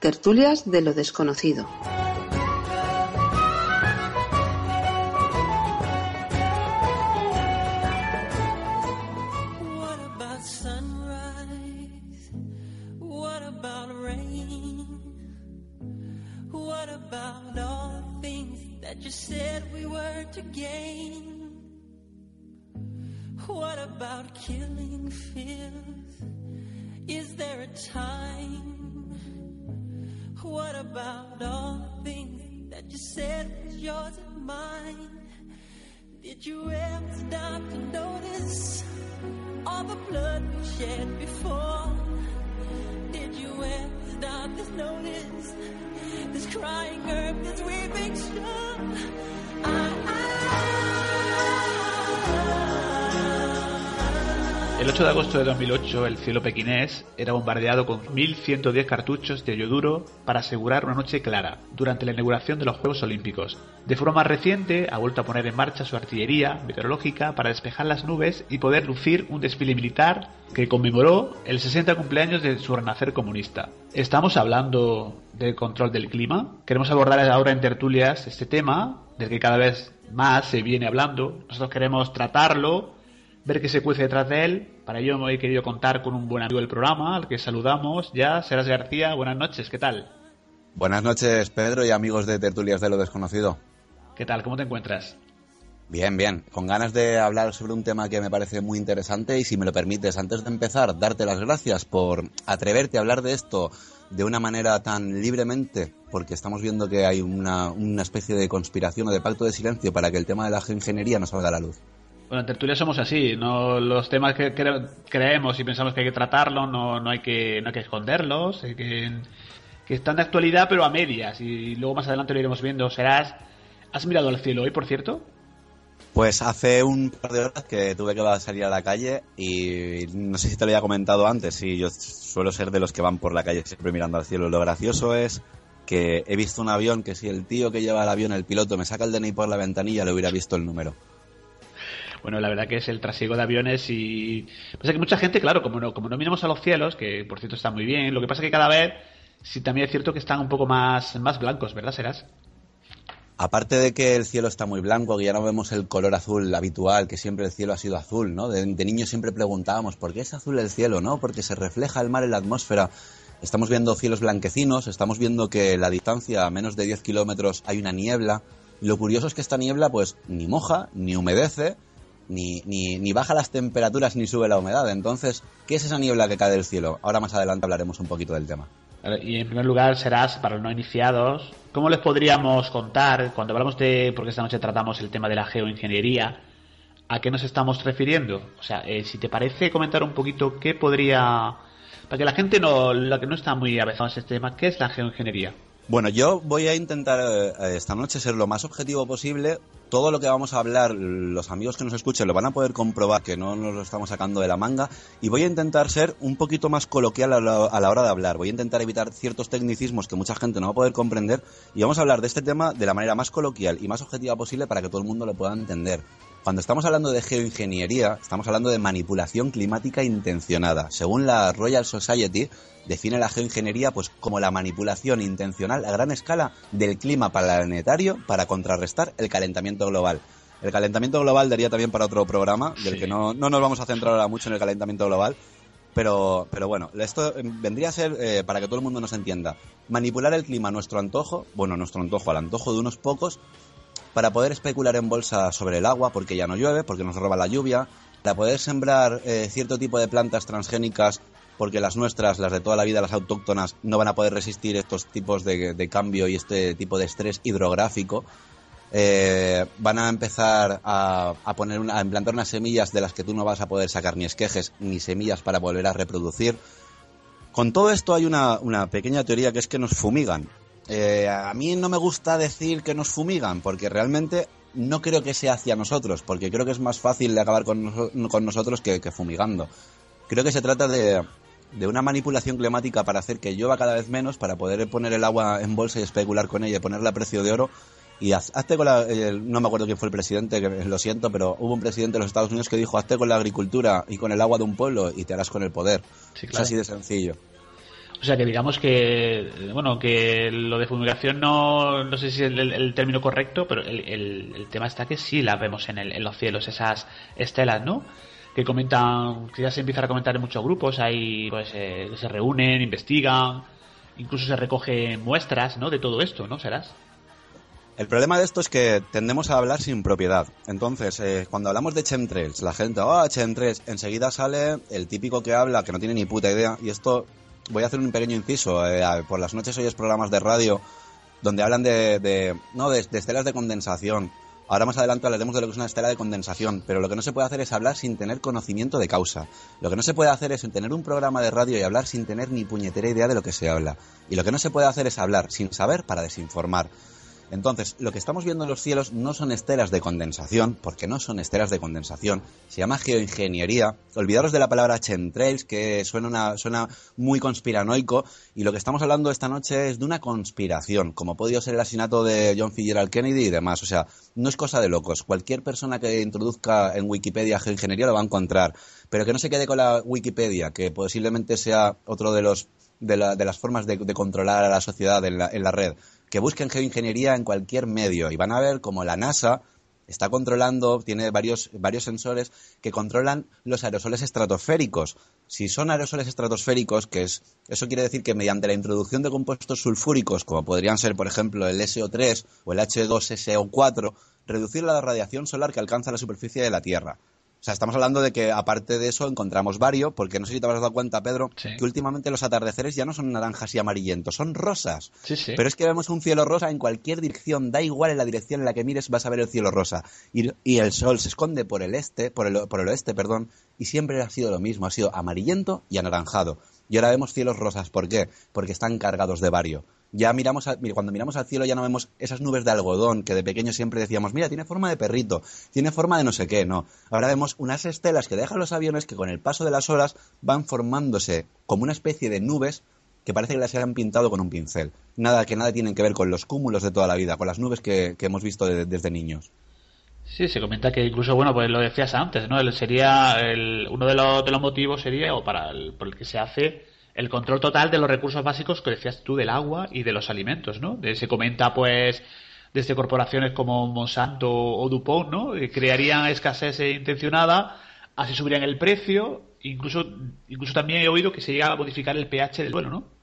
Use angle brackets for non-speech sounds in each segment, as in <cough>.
Tertulias de lo desconocido. What about killing fears? Is there a time? What about all the things that you said was yours and mine? Did you ever stop to notice all the blood we shed before? Did you ever stop to notice this crying earth, this weeping shore? El 8 de agosto de 2008, el cielo pequinés era bombardeado con 1.110 cartuchos de yoduro para asegurar una noche clara durante la inauguración de los Juegos Olímpicos. De forma más reciente, ha vuelto a poner en marcha su artillería meteorológica para despejar las nubes y poder lucir un desfile militar que conmemoró el 60 cumpleaños de su renacer comunista. Estamos hablando del control del clima. Queremos abordar ahora en tertulias este tema, del que cada vez más se viene hablando. Nosotros queremos tratarlo ver qué se cuece detrás de él. Para ello me he querido contar con un buen amigo del programa, al que saludamos ya, Seras García. Buenas noches, ¿qué tal? Buenas noches, Pedro y amigos de Tertulias de lo Desconocido. ¿Qué tal? ¿Cómo te encuentras? Bien, bien. Con ganas de hablar sobre un tema que me parece muy interesante y si me lo permites, antes de empezar, darte las gracias por atreverte a hablar de esto de una manera tan libremente, porque estamos viendo que hay una, una especie de conspiración o de pacto de silencio para que el tema de la geoingeniería no salga a la luz. Bueno, en tertulia somos así, no los temas que cre creemos y pensamos que hay que tratarlos, no, no, hay, que, no hay que esconderlos, que, están de actualidad pero a medias y luego más adelante lo iremos viendo. Serás, ¿has mirado al cielo hoy, por cierto? Pues hace un par de horas que tuve que salir a la calle y no sé si te lo había comentado antes, y yo suelo ser de los que van por la calle siempre mirando al cielo. Lo gracioso es que he visto un avión que si el tío que lleva el avión, el piloto, me saca el DNI por la ventanilla, le hubiera visto el número. Bueno, la verdad que es el trasiego de aviones y... Pasa que mucha gente, claro, como no, como no miramos a los cielos, que por cierto está muy bien, lo que pasa que cada vez sí también es cierto que están un poco más, más blancos, ¿verdad, Serás? Aparte de que el cielo está muy blanco, que ya no vemos el color azul habitual, que siempre el cielo ha sido azul, ¿no? De, de niños siempre preguntábamos, ¿por qué es azul el cielo, no? Porque se refleja el mar en la atmósfera. Estamos viendo cielos blanquecinos, estamos viendo que la distancia a menos de 10 kilómetros hay una niebla. Lo curioso es que esta niebla, pues, ni moja, ni humedece, ni, ni, ni, baja las temperaturas ni sube la humedad. Entonces, ¿qué es esa niebla que cae del cielo? Ahora más adelante hablaremos un poquito del tema. Y en primer lugar, serás para los no iniciados, ¿cómo les podríamos contar, cuando hablamos de, porque esta noche tratamos el tema de la geoingeniería, a qué nos estamos refiriendo? O sea, eh, si te parece comentar un poquito qué podría, para que la gente no, la que no está muy avezada en este tema, ¿qué es la geoingeniería? Bueno, yo voy a intentar eh, esta noche ser lo más objetivo posible. Todo lo que vamos a hablar, los amigos que nos escuchen lo van a poder comprobar que no nos lo estamos sacando de la manga. Y voy a intentar ser un poquito más coloquial a la, a la hora de hablar. Voy a intentar evitar ciertos tecnicismos que mucha gente no va a poder comprender. Y vamos a hablar de este tema de la manera más coloquial y más objetiva posible para que todo el mundo lo pueda entender. Cuando estamos hablando de geoingeniería, estamos hablando de manipulación climática intencionada. Según la Royal Society, define la geoingeniería pues como la manipulación intencional a gran escala del clima planetario para contrarrestar el calentamiento global. El calentamiento global daría también para otro programa, del sí. que no, no, nos vamos a centrar ahora mucho en el calentamiento global, pero, pero bueno, esto vendría a ser, eh, para que todo el mundo nos entienda, manipular el clima a nuestro antojo, bueno, a nuestro antojo, al antojo de unos pocos, para poder especular en bolsa sobre el agua, porque ya no llueve, porque nos roba la lluvia, para poder sembrar eh, cierto tipo de plantas transgénicas porque las nuestras, las de toda la vida, las autóctonas, no van a poder resistir estos tipos de, cambio y este tipo de estrés hidrográfico. Eh, van a empezar a, poner una, a implantar unas semillas de las que tú no vas a poder sacar ni esquejes ni semillas para volver a reproducir. Con todo esto hay una pequeña teoría que es que nos fumigan. Eh, a mí no me gusta decir que nos fumigan, porque realmente no creo que sea hacia nosotros, porque creo que es más fácil de acabar con, con nosotros que, que fumigando. Creo que se trata de, de una manipulación climática para hacer que llueva cada vez menos, para poder poner el agua en bolsa y especular con ella y ponerla a precio de oro. Y haz- hazte con la. no me acuerdo quién fue el presidente, que lo siento, pero hubo un presidente de los Estados Unidos que dijo: hazte con la agricultura y con el agua de un pueblo y te harás con el poder. Sí, Es así de sencillo. O sea que digamos que, bueno, que lo de fumigación no, no sé si es el, término correcto, pero el, el- el tema está que sí las vemos en, el- en los cielos, esas estelas, ¿no? Que comentan, que ya se empiezan a comentar en muchos grupos, hay, pues, eh, se reúnen, investigan, incluso se recogen muestras, ¿no? De todo esto, ¿no? ¿Serás? El problema de esto es que tendemos a hablar sin propiedad. Entonces, eh, cuando hablamos de chemtrails, la gente, ah, chemtrails, enseguida sale el típico que habla que no tiene ni puta idea. Y esto, voy a hacer un pequeño inciso. eh, por las noches oyes programas de radio donde hablan de, de- no, de, de estelas de condensación. Ahora más adelante hablaremos de lo que es una estela de condensación, pero lo que no se puede hacer es hablar sin tener conocimiento de causa. Lo que no se puede hacer es tener un programa de radio y hablar sin tener ni puñetera idea de lo que se habla. Y lo que no se puede hacer es hablar sin saber para desinformar. Entonces, lo que estamos viendo en los cielos no son estelas de condensación, porque no son estelas de condensación, se llama geoingeniería. Olvidaros de la palabra chemtrails, que suena, una, suena muy conspiranoico, y lo que estamos hablando esta noche es de una conspiración, como ha podido ser el asesinato de John Fitzgerald Kennedy y demás. O sea, no es cosa de locos. Cualquier persona que introduzca en Wikipedia geoingeniería lo va a encontrar, pero que no se quede con la Wikipedia, que posiblemente sea otro de los de, la- de las formas de, de controlar a la sociedad en la, en la red. Que busquen geoingeniería en cualquier medio y van a ver como la NASA está controlando, tiene varios, varios sensores que controlan los aerosoles estratosféricos. Si son aerosoles estratosféricos, que es, eso quiere decir que mediante la introducción de compuestos sulfúricos, como podrían ser, por ejemplo, el SO3 o el H2SO4, reducir la radiación solar que alcanza la superficie de la Tierra. Sea, estamos hablando de que aparte de eso encontramos vario, porque no sé si te habrás dado cuenta, Pedro, Sí. que últimamente los atardeceres ya no son naranjas y amarillentos, son rosas. Sí, sí. Pero es que vemos un cielo rosa en cualquier dirección, da igual en la dirección en la que mires, vas a ver el cielo rosa. Y, y el sol se esconde por el este, por el, por el oeste, perdón, y siempre ha sido lo mismo, ha sido amarillento y anaranjado. Y ahora vemos cielos rosas, ¿por qué? Porque están cargados de bario. Ya miramos, cuando miramos al cielo ya no vemos esas nubes de algodón que de pequeño siempre decíamos, mira, tiene forma de perrito, tiene forma de no sé qué, no. Ahora vemos unas estelas que dejan los aviones que con el paso de las horas van formándose como una especie de nubes que parece que las hayan pintado con un pincel. Nada que nada tienen que ver con los cúmulos de toda la vida, con las nubes que, hemos visto de- desde niños. Sí, se comenta que incluso, bueno, pues lo decías antes, ¿no? El, sería el, uno de los, de los motivos sería, o para el, por el que se hace, el control total de los recursos básicos que decías tú del agua y de los alimentos, ¿no? Se comenta, pues, desde corporaciones como Monsanto o DuPont, ¿no? Que crearían escasez intencionada, así subirían el precio, incluso, incluso también he oído que se llega a modificar el pH del suelo, ¿no?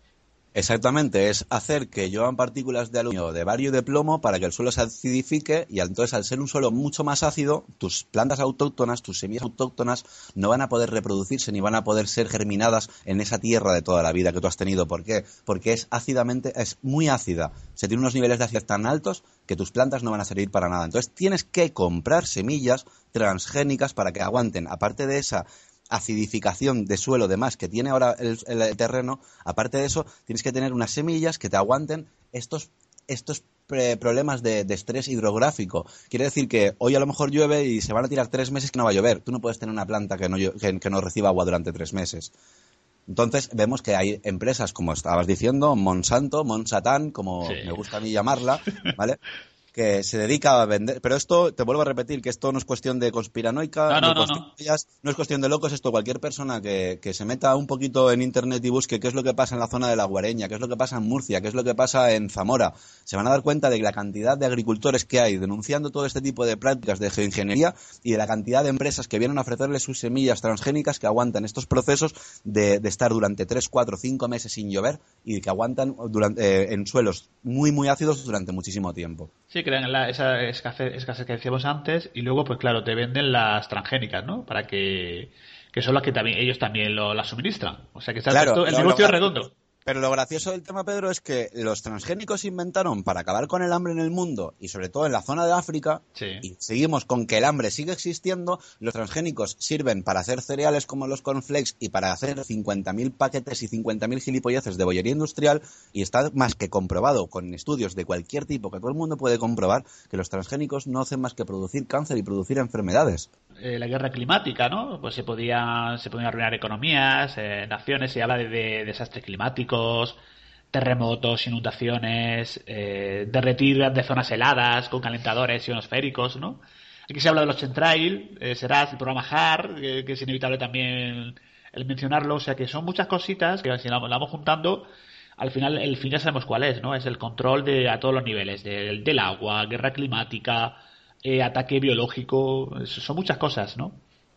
Exactamente, es hacer que lluevan partículas de aluminio, de bario y de plomo para que el suelo se acidifique y entonces al ser un suelo mucho más ácido, tus plantas autóctonas, tus semillas autóctonas no van a poder reproducirse ni van a poder ser germinadas en esa tierra de toda la vida que tú has tenido. ¿Por qué? Porque es ácidamente, es muy ácida. Se tiene unos niveles de acidez tan altos que tus plantas no van a servir para nada. Entonces tienes que comprar semillas transgénicas para que aguanten, aparte de esa acidificación de suelo demás que tiene ahora el, el terreno, aparte de eso, tienes que tener unas semillas que te aguanten estos, estos problemas de, de estrés hidrográfico. Quiere decir que hoy a lo mejor llueve y se van a tirar tres meses que no va a llover. Tú no puedes tener una planta que no, que, que no reciba agua durante tres meses. Entonces vemos que hay empresas, como estabas diciendo, Monsanto, Monsatán, como Sí. me gusta a mí llamarla, ¿vale? <laughs> que se dedica a vender. Pero esto, te vuelvo a repetir, que esto no es cuestión de conspiranoica, No, no, no, no. es cuestión de locos. Esto, cualquier persona que, que se meta un poquito en internet y busque qué es lo que pasa en la zona de la Guareña, qué es lo que pasa en Murcia, qué es lo que pasa en Zamora, se van a dar cuenta de la cantidad de agricultores que hay denunciando todo este tipo de prácticas de geoingeniería y de la cantidad de empresas que vienen a ofrecerles sus semillas transgénicas que aguantan estos procesos de, de estar durante 3, 4, 5 meses sin llover y que aguantan durante, eh, en suelos muy, muy ácidos durante muchísimo tiempo. Sí, crean la, esa escasez, escasez que decíamos antes y luego, pues claro, te venden las transgénicas, ¿no? Para que, que son las que también ellos también lo, las suministran. O sea que está Claro, todo- el negocio es redondo. Pero lo gracioso del tema, Pedro, es que los transgénicos se inventaron para acabar con el hambre en el mundo y sobre todo en la zona de África. Y seguimos con que el hambre sigue existiendo. Los transgénicos sirven para hacer cereales como los cornflakes y para hacer 50.000 paquetes y 50.000 gilipolleces de bollería industrial. Y está más que comprobado con estudios de cualquier tipo que todo el mundo puede comprobar que los transgénicos no hacen más que producir cáncer y producir enfermedades. Eh, la guerra climática, ¿no? Pues se podía se podían arruinar economías, eh, naciones, se habla de, desastres climáticos, terremotos, inundaciones, eh, derretir de zonas heladas con calentadores ionosféricos, ¿no? Aquí se habla de los chemtrail, eh, será el programa HAR, que, es inevitable también el mencionarlo, o sea que son muchas cositas que si la, vamos juntando, al final el fin ya sabemos cuál es, ¿no? Es el control de a todos los niveles, del, del agua, guerra climática, eh, ataque biológico, son muchas cosas, ¿no?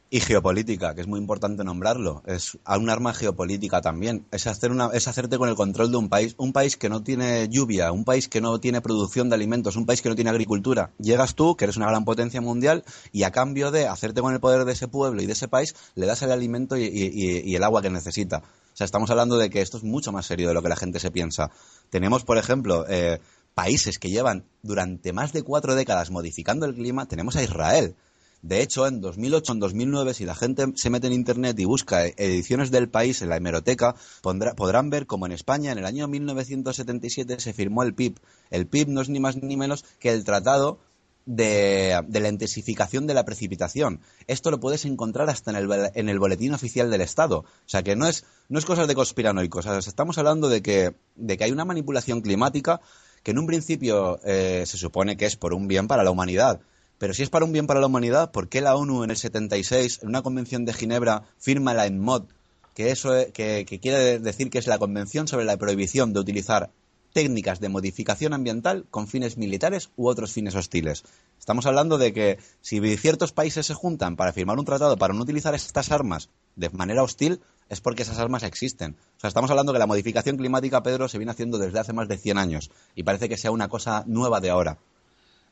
Y geopolítica, que es muy importante nombrarlo. Es un arma geopolítica también. Es, hacer una, es hacerte con el control de un país. Un país que no tiene lluvia, un país que no tiene producción de alimentos, un país que no tiene agricultura. Llegas tú, que eres una gran potencia mundial, y a cambio de hacerte con el poder de ese pueblo y de ese país, le das el alimento y, el agua que necesita. O sea, estamos hablando de que esto es mucho más serio de lo que la gente se piensa. Tenemos, por ejemplo, eh, países que llevan durante más de cuatro décadas modificando el clima, tenemos a Israel. De hecho, en 2008, en 2009, si la gente se mete en Internet y busca ediciones del país en la hemeroteca, podrán ver como en España, en el año 1977, se firmó el PIB. El PIB no es ni más ni menos que el tratado de, la intensificación de la precipitación. Esto lo puedes encontrar hasta en el, en el boletín oficial del Estado. O sea que no es, no es cosas de conspiranoicos. estamos hablando de que, de que hay una manipulación climática que en un principio eh, se supone que es por un bien para la humanidad. Pero si es para un bien para la humanidad, ¿por qué la ONU en el 76, en una convención de Ginebra, firma la ENMOD, que, eso, que, quiere decir que es la Convención sobre la prohibición de utilizar técnicas de modificación ambiental con fines militares u otros fines hostiles. Estamos hablando de que si ciertos países se juntan para firmar un tratado para no utilizar estas armas de manera hostil, es porque esas armas existen. O sea, estamos hablando que la modificación climática, Pedro, se viene haciendo desde hace más de 100 años y parece que sea una cosa nueva de ahora.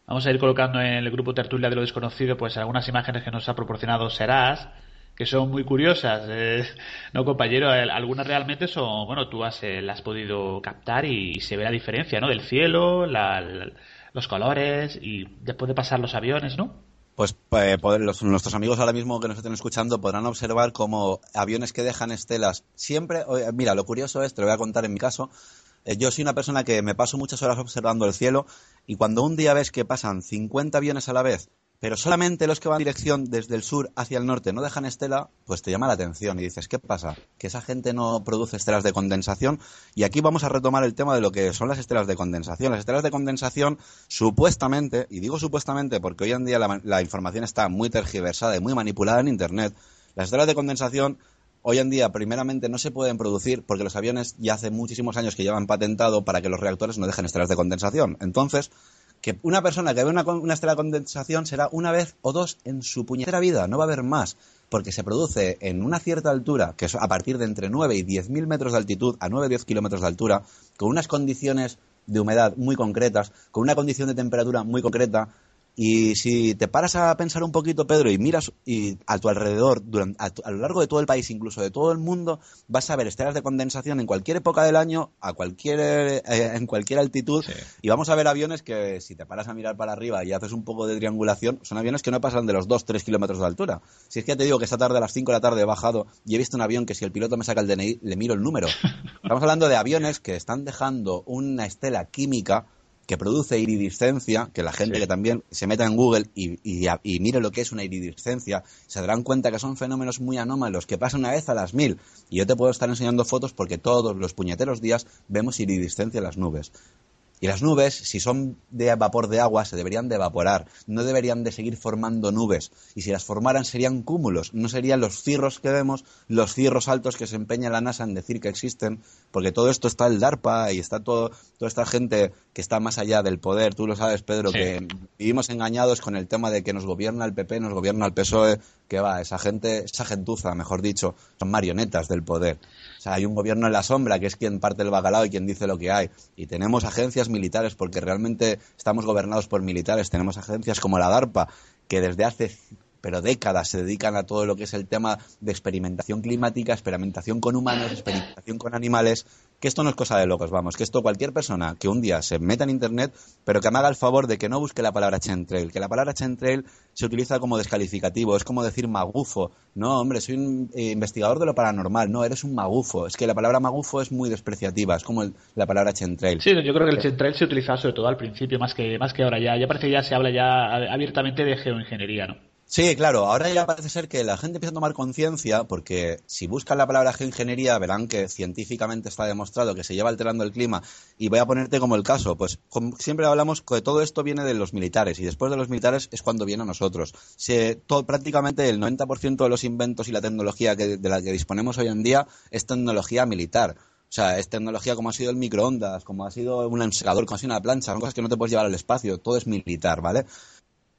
Vamos a ir colocando en el grupo Tertulia de lo Desconocido pues algunas imágenes que nos ha proporcionado Serás, que son muy curiosas. Eh, <laughs> no, compañero, algunas realmente son, bueno, tú has, eh, las has podido captar y, se ve la diferencia, ¿no? Del cielo, los colores y después de pasar los aviones, ¿no? Pues eh, nuestros amigos ahora mismo que nos estén escuchando podrán observar como aviones que dejan estelas siempre. Mira, lo curioso es, te lo voy a contar en mi caso. Eh, yo soy una persona que me paso muchas horas observando el cielo y cuando un día ves que pasan 50 aviones a la vez pero solamente los que van en dirección desde el sur hacia el norte no dejan estela, pues te llama la atención y dices, ¿qué pasa? Que esa gente no produce estelas de condensación. Y aquí vamos a retomar el tema de lo que son las estelas de condensación. Las estelas de condensación, supuestamente, y digo supuestamente porque hoy en día la, la información está muy tergiversada y muy manipulada en Internet, las estelas de condensación hoy en día, primeramente, no se pueden producir porque los aviones ya hace muchísimos años que llevan patentado para que los reactores no dejen estelas de condensación. Entonces, que una persona que ve una, estrella de condensación será una vez o dos en su puñetera vida, no va a haber más, porque se produce en una cierta altura, que es a partir de entre 9 y 10 mil metros de altitud a 9 o 10 kilómetros de altura, con unas condiciones de humedad muy concretas, con una condición de temperatura muy concreta, y si te paras a pensar un poquito, Pedro, y miras y a tu alrededor, durante, a, lo largo de todo el país, incluso de todo el mundo, vas a ver estelas de condensación en cualquier época del año, a cualquier, eh, en cualquier altitud, y vamos a ver aviones que si te paras a mirar para arriba y haces un poco de triangulación, son aviones que no pasan de los 2-3 kilómetros de altura. Si es que ya te digo que esta tarde a las 5 de la tarde he bajado y he visto un avión que si el piloto me saca el DNI, le miro el número. <laughs> Estamos hablando de aviones que están dejando una estela química que produce iridiscencia, que la gente que también se meta en Google y, y, mire lo que es una iridiscencia, se darán cuenta que son fenómenos muy anómalos, que pasan una vez a las mil. Y yo te puedo estar enseñando fotos porque todos los puñeteros días vemos iridiscencia en las nubes. Y las nubes, si son de vapor de agua, se deberían de evaporar, no deberían de seguir formando nubes. Y si las formaran serían cúmulos, no serían los cirros que vemos, los cirros altos que se empeña la NASA en decir que existen, porque todo esto está el DARPA y está todo, toda esta gente que está más allá del poder. Tú lo sabes, Pedro, que vivimos engañados con el tema de que nos gobierna el PP, nos gobierna el PSOE, que va, esa gente, esa gentuza, mejor dicho, son marionetas del poder. Sea, hay un gobierno en la sombra que es quien parte el bacalao y quien dice lo que hay. Y tenemos agencias militares porque realmente estamos gobernados por militares. Tenemos agencias como la DARPA que desde hace pero décadas se dedican a todo lo que es el tema de experimentación climática, experimentación con humanos, experimentación con animales, que esto no es cosa de locos, vamos, que esto cualquier persona que un día se meta en internet, pero que me haga el favor de que no busque la palabra chemtrail, que la palabra chemtrail se utiliza como descalificativo, es como decir magufo. No, hombre, soy un eh, investigador de lo paranormal, no, eres un magufo. Es que la palabra magufo es muy despreciativa, es como la palabra chemtrail. Sí, yo creo que el chemtrail se utilizaba sobre todo al principio, más que, más que ahora ya. Ya parece que ya se habla ya abiertamente de geoingeniería, ¿no? Sí, claro, ahora ya parece ser que la gente empieza a tomar conciencia porque si buscan la palabra geoingeniería verán que científicamente está demostrado que se lleva alterando el clima y voy a ponerte como el caso, pues como siempre hablamos que todo esto viene de los militares y después de los militares es cuando viene a nosotros. Prácticamente el 90% de los inventos y la tecnología de la que disponemos hoy en día es tecnología militar. O sea, es tecnología como ha sido el microondas, como ha sido un secador, como ha sido una plancha, son cosas que no te puedes llevar al espacio, todo es militar, ¿vale?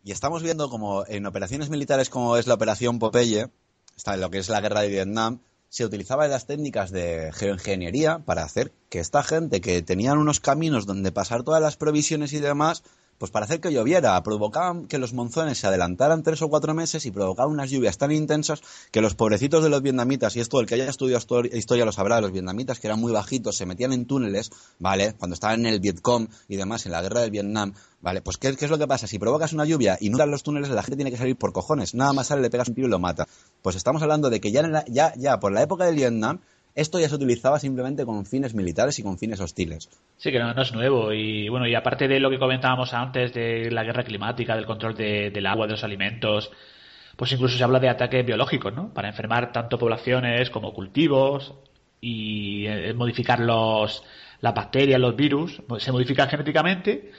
Y estamos viendo como en operaciones militares como es la operación Popeye, está en lo que es la guerra de Vietnam, se utilizaban las técnicas de geoingeniería para hacer que esta gente que tenían unos caminos donde pasar todas las provisiones y demás, pues para hacer que lloviera, provocaban que los monzones se adelantaran tres o cuatro meses y provocaban unas lluvias tan intensas que los pobrecitos de los vietnamitas, y esto el que haya estudiado histori- historia lo sabrá, los vietnamitas que eran muy bajitos, se metían en túneles, ¿vale? Cuando estaban en el Vietcom y demás, en la guerra del Vietnam, ¿vale? Pues ¿qué, qué es lo que pasa? Si provocas una lluvia y no los túneles, la gente tiene que salir por cojones, nada más sale, le pegas un tiro y lo mata. Pues estamos hablando de que ya, en la- ya, ya por la época del Vietnam, esto ya se utilizaba simplemente con fines militares y con fines hostiles. Sí, que no, es nuevo. Y bueno, y aparte de lo que comentábamos antes de la guerra climática, del control de- del agua, de los alimentos, pues incluso se habla de ataques biológicos, ¿no? Para enfermar tanto poblaciones como cultivos y eh, modificar los, las bacterias, los virus, se modifican genéticamente.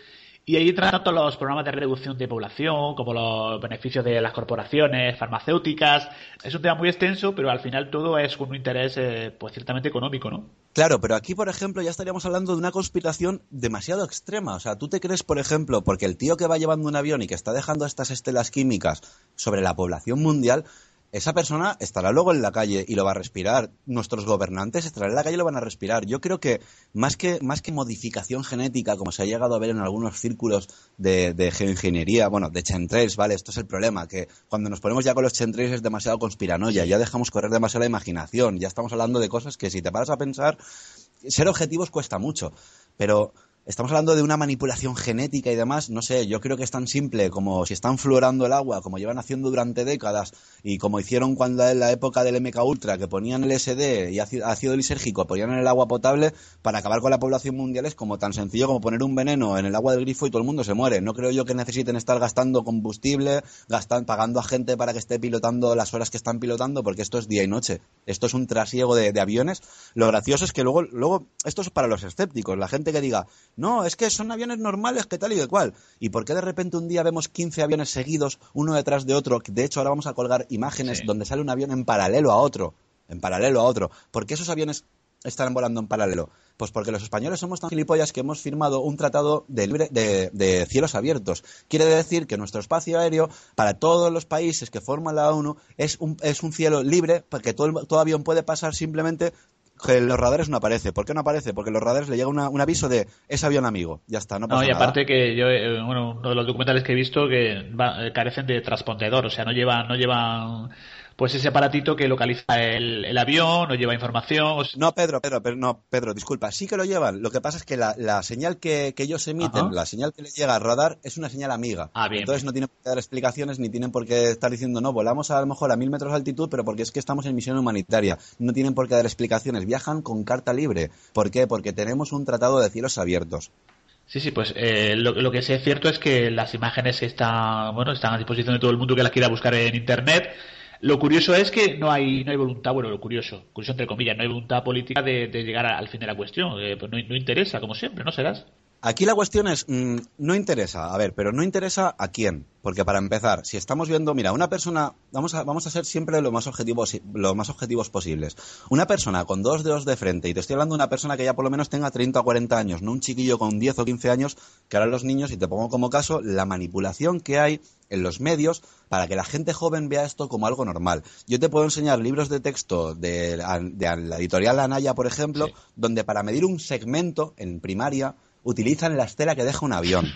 Y ahí entran tanto los programas de reducción de población como los beneficios de las corporaciones farmacéuticas. Es un tema muy extenso, pero al final todo es con un interés, eh, pues ciertamente económico, ¿no? Claro, pero aquí, por ejemplo, ya estaríamos hablando de una conspiración demasiado extrema. O sea, tú te crees, por ejemplo, porque el tío que va llevando un avión y que está dejando estas estelas químicas sobre la población mundial, esa persona estará luego en la calle y lo va a respirar. Nuestros gobernantes estarán en la calle y lo van a respirar. Yo creo que más que, más que modificación genética, como se ha llegado a ver en algunos círculos de, de geoingeniería, bueno, de chemtrails, ¿vale? Esto es el problema, que cuando nos ponemos ya con los chemtrails es demasiado conspiranoia, ya dejamos correr demasiada imaginación, ya estamos hablando de cosas que si te paras a pensar, ser objetivos cuesta mucho, pero estamos hablando de una manipulación genética y demás, no sé, yo creo que es tan simple como si están fluorando el agua, como llevan haciendo durante décadas, y como hicieron cuando en la época del MK Ultra, que ponían LSD y ácido ácido lisérgico, ponían en el agua potable para acabar con la población mundial, es como tan sencillo como poner un veneno en el agua del grifo y todo el mundo se muere. No creo yo que necesiten estar gastando combustible, gastan, pagando a gente para que esté pilotando las horas que están pilotando, porque esto es día y noche. Esto es un trasiego de, de aviones. Lo gracioso es que luego, luego, esto es para los escépticos, la gente que diga, no, es que son aviones normales, que tal y que cual. ¿Y por qué de repente un día vemos 15 aviones seguidos, uno detrás de otro? De hecho, ahora vamos a colgar imágenes Sí. donde sale un avión en paralelo a otro. En paralelo a otro. ¿Por qué esos aviones están volando en paralelo? Pues porque los españoles somos tan gilipollas que hemos firmado un tratado de, libre, de, de cielos abiertos. Quiere decir que nuestro espacio aéreo, para todos los países que forman la ONU, es un, es un cielo libre, porque todo, avión puede pasar simplemente en los radares no aparece. ¿Por qué no aparece? Porque en los radares le llega una- un aviso de es avión amigo. Ya está, no pasa No, y nada. aparte que yo, eh, bueno, uno de los documentales que he visto que va- eh, carecen de transpondedor, o sea, no llevan, no llevan, pues ese aparatito que localiza el, el avión, no lleva información, o No, Pedro, Pedro, pero no, Pedro, disculpa, sí que lo llevan. Lo que pasa es que la, la señal que, que ellos emiten, Ajá. la señal que les llega al radar, es una señal amiga. Ah, bien, Entonces bien. no tienen por qué dar explicaciones ni tienen por qué estar diciendo, no, volamos a lo mejor a mil metros de altitud, pero porque es que estamos en misión humanitaria. No tienen por qué dar explicaciones, viajan con carta libre. ¿Por qué? Porque tenemos un tratado de cielos abiertos. Sí, sí, pues eh, lo, lo que sí es cierto es que las imágenes están, bueno, están a disposición de todo el mundo que las quiera buscar en internet. Lo curioso es que no hay, no hay voluntad, bueno, lo curioso, curioso entre comillas, no hay voluntad política de, de llegar al fin de la cuestión. Eh, pues no interesa, como siempre, ¿no serás? Aquí la cuestión es, mm, no interesa, a ver, pero no interesa a quién. Porque para empezar, si estamos viendo, mira, una persona, vamos a, vamos a ser siempre lo más, objetivos, lo más objetivos posibles. Una persona con dos dedos de frente, y te estoy hablando de una persona que ya por lo menos tenga 30 o 40 años, no un chiquillo con 10 o 15 años, que ahora los niños, y te pongo como caso, la manipulación que hay en los medios para que la gente joven vea esto como algo normal. Yo te puedo enseñar libros de texto de, la- de la editorial Anaya, por ejemplo, Sí. donde para medir un segmento en primaria utilizan la estela que deja un avión.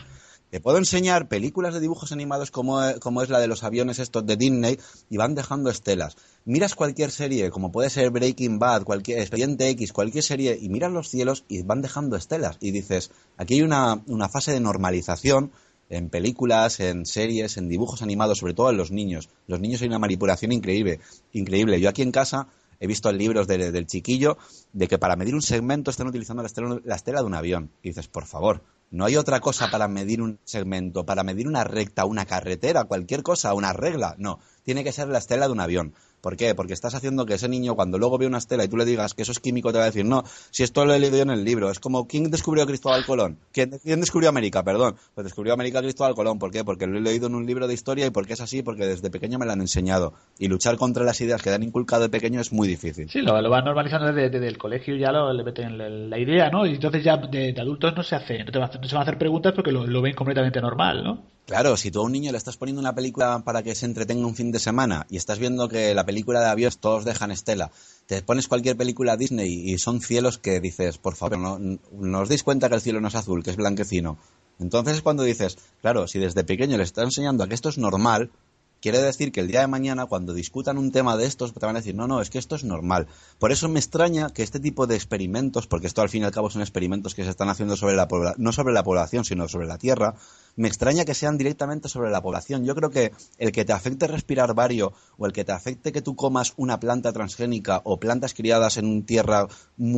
Te puedo enseñar películas de dibujos animados como, como, es la de los aviones estos de Disney y van dejando estelas. Miras cualquier serie, como puede ser Breaking Bad, cualquier Expediente X, cualquier serie, y miras los cielos y van dejando estelas. Y dices, aquí hay una, una fase de normalización en películas, en series, en dibujos animados, sobre todo en los niños. Los niños hay una manipulación increíble. increíble. Yo aquí en casa he visto en libros del chiquillo de que para medir un segmento están utilizando la estela, la estela de un avión. Y dices, por favor, no hay otra cosa para medir un segmento, para medir una recta, una carretera, cualquier cosa, una regla. No, tiene que ser la estela de un avión. ¿Por qué? Porque estás haciendo que ese niño, cuando luego ve una estela y tú le digas que eso es químico, te va a decir, no, si esto lo he leído en el libro. Es como, ¿quién descubrió Cristóbal Colón? ¿Quién, descubrió América? Perdón. Pues descubrió América Cristóbal Colón. ¿Por qué? Porque lo he leído en un libro de historia y porque es así, porque desde pequeño me lo han enseñado. Y luchar contra las ideas que te han inculcado de pequeño es muy difícil. Sí, lo, lo van normalizando desde, el colegio, ya lo, le meten la, idea, ¿no? Y entonces ya de, adultos no se hace, no, te no se van a hacer preguntas porque lo, lo ven completamente normal, ¿no? Claro, si tú a un niño le estás poniendo una película para que se entretenga un fin de semana y estás viendo que la película de aviones todos dejan estela, te pones cualquier película Disney y son cielos que dices, por favor, no, no os cuenta que el cielo no es azul, que es blanquecino. Entonces es cuando dices, claro, si desde pequeño le estás enseñando a que esto es normal, quiere decir que el día de mañana, cuando discutan un tema de estos, te van a decir, no, no, es que esto es normal. Por eso me extraña que este tipo de experimentos, porque esto al fin y al cabo son experimentos que se están haciendo sobre la no sobre la población, sino sobre la Tierra, me extraña que sean directamente sobre la población. Yo creo que el que te afecte respirar vario o el que te afecte que tú comas una planta transgénica o plantas criadas en tierra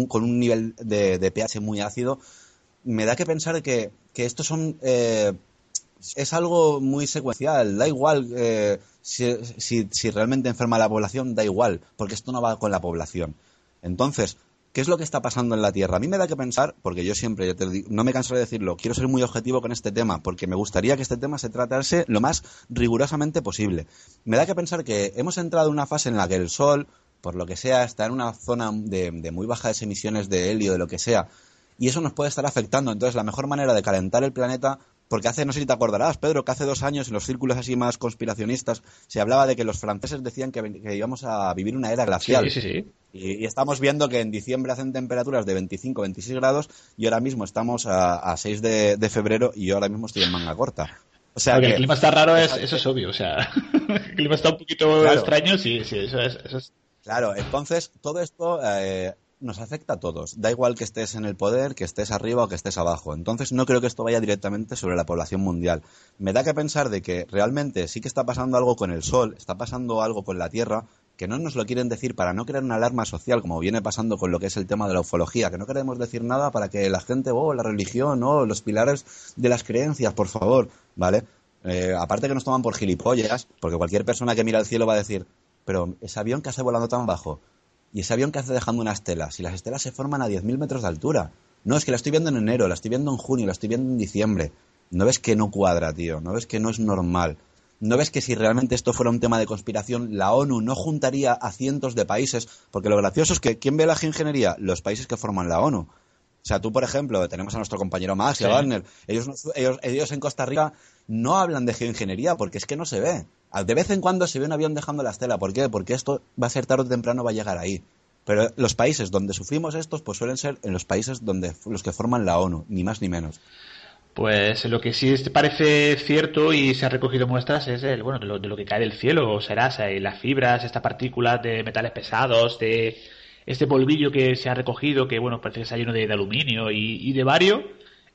con un nivel de, pH muy ácido, me da que pensar que, que estos son eh, es algo muy secuencial. Da igual eh, si, si, realmente enferma la población, da igual, porque esto no va con la población. Entonces, ¿qué es lo que está pasando en la Tierra? A mí me da que pensar, porque yo siempre, no me canso de decirlo, quiero ser muy objetivo con este tema, porque me gustaría que este tema se tratase lo más rigurosamente posible. Me da que pensar que hemos entrado en una fase en la que el Sol, por lo que sea, está en una zona de, de muy bajas emisiones de helio, de lo que sea, y eso nos puede estar afectando. Entonces, la mejor manera de calentar el planeta porque hace, no sé si te acordarás, Pedro, que hace dos años en los círculos así más conspiracionistas se hablaba de que los franceses decían que, íbamos a vivir una era glacial. Sí, sí, sí. Y, estamos viendo que en diciembre hacen temperaturas de 25, 26 grados y ahora mismo estamos a, 6 de, febrero y yo ahora mismo estoy en manga corta. O sea que, el clima está raro, es, eso es obvio. O sea, <laughs> el clima está un poquito extraño, sí, sí, eso es, eso es. Claro, entonces todo esto eh, nos afecta a todos. Da igual que estés en el poder, que estés arriba o que estés abajo. Entonces no creo que esto vaya directamente sobre la población mundial. Me da que pensar de que realmente sí que está pasando algo con el Sol, está pasando algo con la Tierra, que no nos lo quieren decir para no crear una alarma social, como viene pasando con lo que es el tema de la ufología, que no queremos decir nada para que la gente, oh, la religión, oh, los pilares de las creencias, por favor, ¿vale? Eh, aparte que nos toman por gilipollas, porque cualquier persona que mira al cielo va a decir, pero ese avión que hace volando tan bajo, y ese avión que hace dejando una estela, si las estelas se forman a 10.000 metros de altura. No, es que la estoy viendo en enero, la estoy viendo en junio, la estoy viendo en diciembre. ¿No ves que no cuadra, tío? ¿No ves que no es normal? ¿No ves que si realmente esto fuera un tema de conspiración, la ONU no juntaría a cientos de países? Porque lo gracioso es que, ¿quién ve la geoingeniería? Los países que forman la ONU. O sea, tú, por ejemplo, tenemos a nuestro compañero Max y a Wagner. Ellos, ellos, ellos en Costa Rica no hablan de geoingeniería porque es que no se ve. De vez en cuando se ve un avión dejando la estela. ¿Por qué? Porque esto va a ser tarde o temprano, va a llegar ahí. Pero los países donde sufrimos estos, pues suelen ser en los países donde los que forman la ONU, ni más ni menos. Pues lo que sí parece cierto y se ha recogido muestras es el, bueno, de lo, que cae del cielo, será las fibras, estas partículas de metales pesados, de este polvillo que se ha recogido, que bueno, parece que está lleno de, aluminio y, y de bario.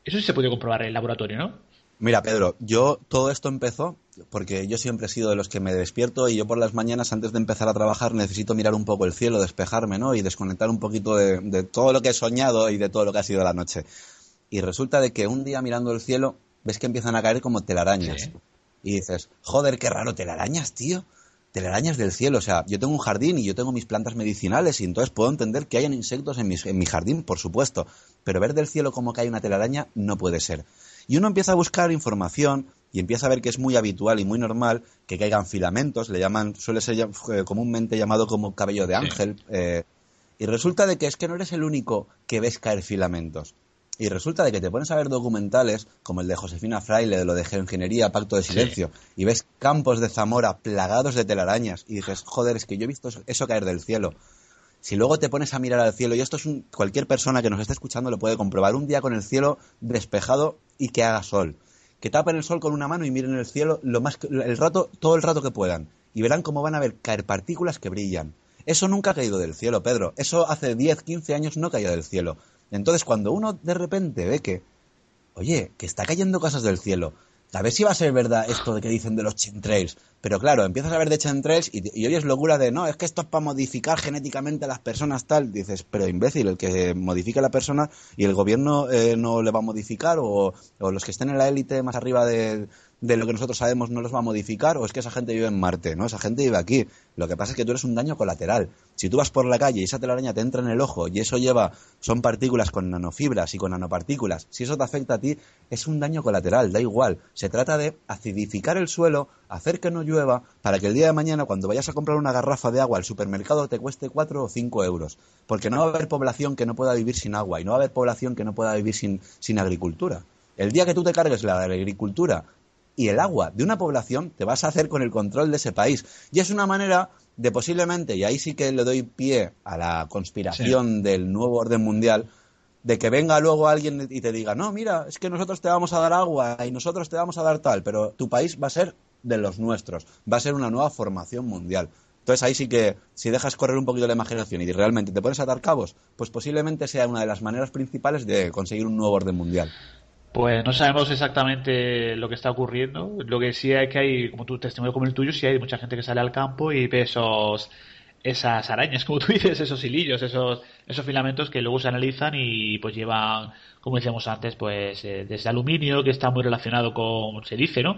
Eso sí se puede comprobar en el laboratorio, ¿no? Mira, Pedro, yo todo esto empezó porque yo siempre he sido de los que me despierto y yo por las mañanas antes de empezar a trabajar necesito mirar un poco el cielo, despejarme, ¿no? Y desconectar un poquito de, todo lo que he soñado y de todo lo que ha sido la noche. Y resulta de que un día mirando el cielo ves que empiezan a caer como telarañas. Y dices, joder, qué raro, telarañas, tío. Telarañas del cielo. O sea, yo tengo un jardín y yo tengo mis plantas medicinales y entonces puedo entender que hayan insectos en mi jardín, por supuesto. Pero ver del cielo como que hay una telaraña no puede ser. Y uno empieza a buscar información y empieza a ver que es muy habitual y muy normal que caigan filamentos, le llaman, suele ser eh, comúnmente llamado como cabello de ángel. Eh, y resulta de que es que no eres el único que ves caer filamentos. Y resulta de que te pones a ver documentales como el de Josefina Fraile, de lo de geoingeniería, pacto de silencio, y ves campos de Zamora plagados de telarañas, y dices, joder, es que yo he visto eso caer del cielo. Si luego te pones a mirar al cielo, y esto es un, cualquier persona que nos esté escuchando lo puede comprobar, un día con el cielo despejado y que haga sol. que tapen el sol con una mano y miren el cielo lo más el rato, todo el rato que puedan. Y verán cómo van a ver caer partículas que brillan. Eso nunca ha caído del cielo, Pedro. Eso hace 10, 15 años no caía del cielo. Entonces, cuando uno de repente ve que, oye, que está cayendo cosas del cielo, a ver si va a ser verdad esto de que dicen de los chemtrails. Pero claro, empiezas a ver de chemtrails y, y oyes locura de, no, es que esto es para modificar genéticamente a las personas tal. Dices, pero imbécil, el que modifique a la persona y el gobierno eh, no le va a modificar o, o los que estén en la élite más arriba de, de lo que nosotros sabemos no los va a modificar o es que esa gente vive en Marte, ¿no? Esa gente vive aquí. Lo que pasa es que tú eres un daño colateral. Si tú vas por la calle y esa telaraña te entra en el ojo y eso lleva, son partículas con nanofibras y con nanopartículas, si eso te afecta a ti, es un daño colateral, da igual. Se trata de acidificar el suelo, hacer que no llueva, para que el día de mañana cuando vayas a comprar una garrafa de agua al supermercado te cueste 4 o 5 euros. Porque no va a haber población que no pueda vivir sin agua y no va a haber población que no pueda vivir sin, sin agricultura. El día que tú te cargues la agricultura y el agua de una población te vas a hacer con el control de ese país. Y es una manera de posiblemente, y ahí sí que le doy pie a la conspiración del nuevo orden mundial, de que venga luego alguien y te diga, no, mira, es que nosotros te vamos a dar agua y nosotros te vamos a dar tal, pero tu país va a ser de los nuestros, va a ser una nueva formación mundial. Entonces ahí sí que, si dejas correr un poquito la imaginación y realmente te pones a atar cabos, pues posiblemente sea una de las maneras principales de conseguir un nuevo orden mundial. Pues no sabemos exactamente lo que está ocurriendo. Lo que sí es que hay, como tu testimonio como el tuyo, sí hay mucha gente que sale al campo y ve esos, esas arañas, <laughs> como tú dices, esos hilillos, esos, esos filamentos que luego se analizan y pues llevan, como decíamos antes, pues eh, desde aluminio, que está muy relacionado con, se dice, ¿no?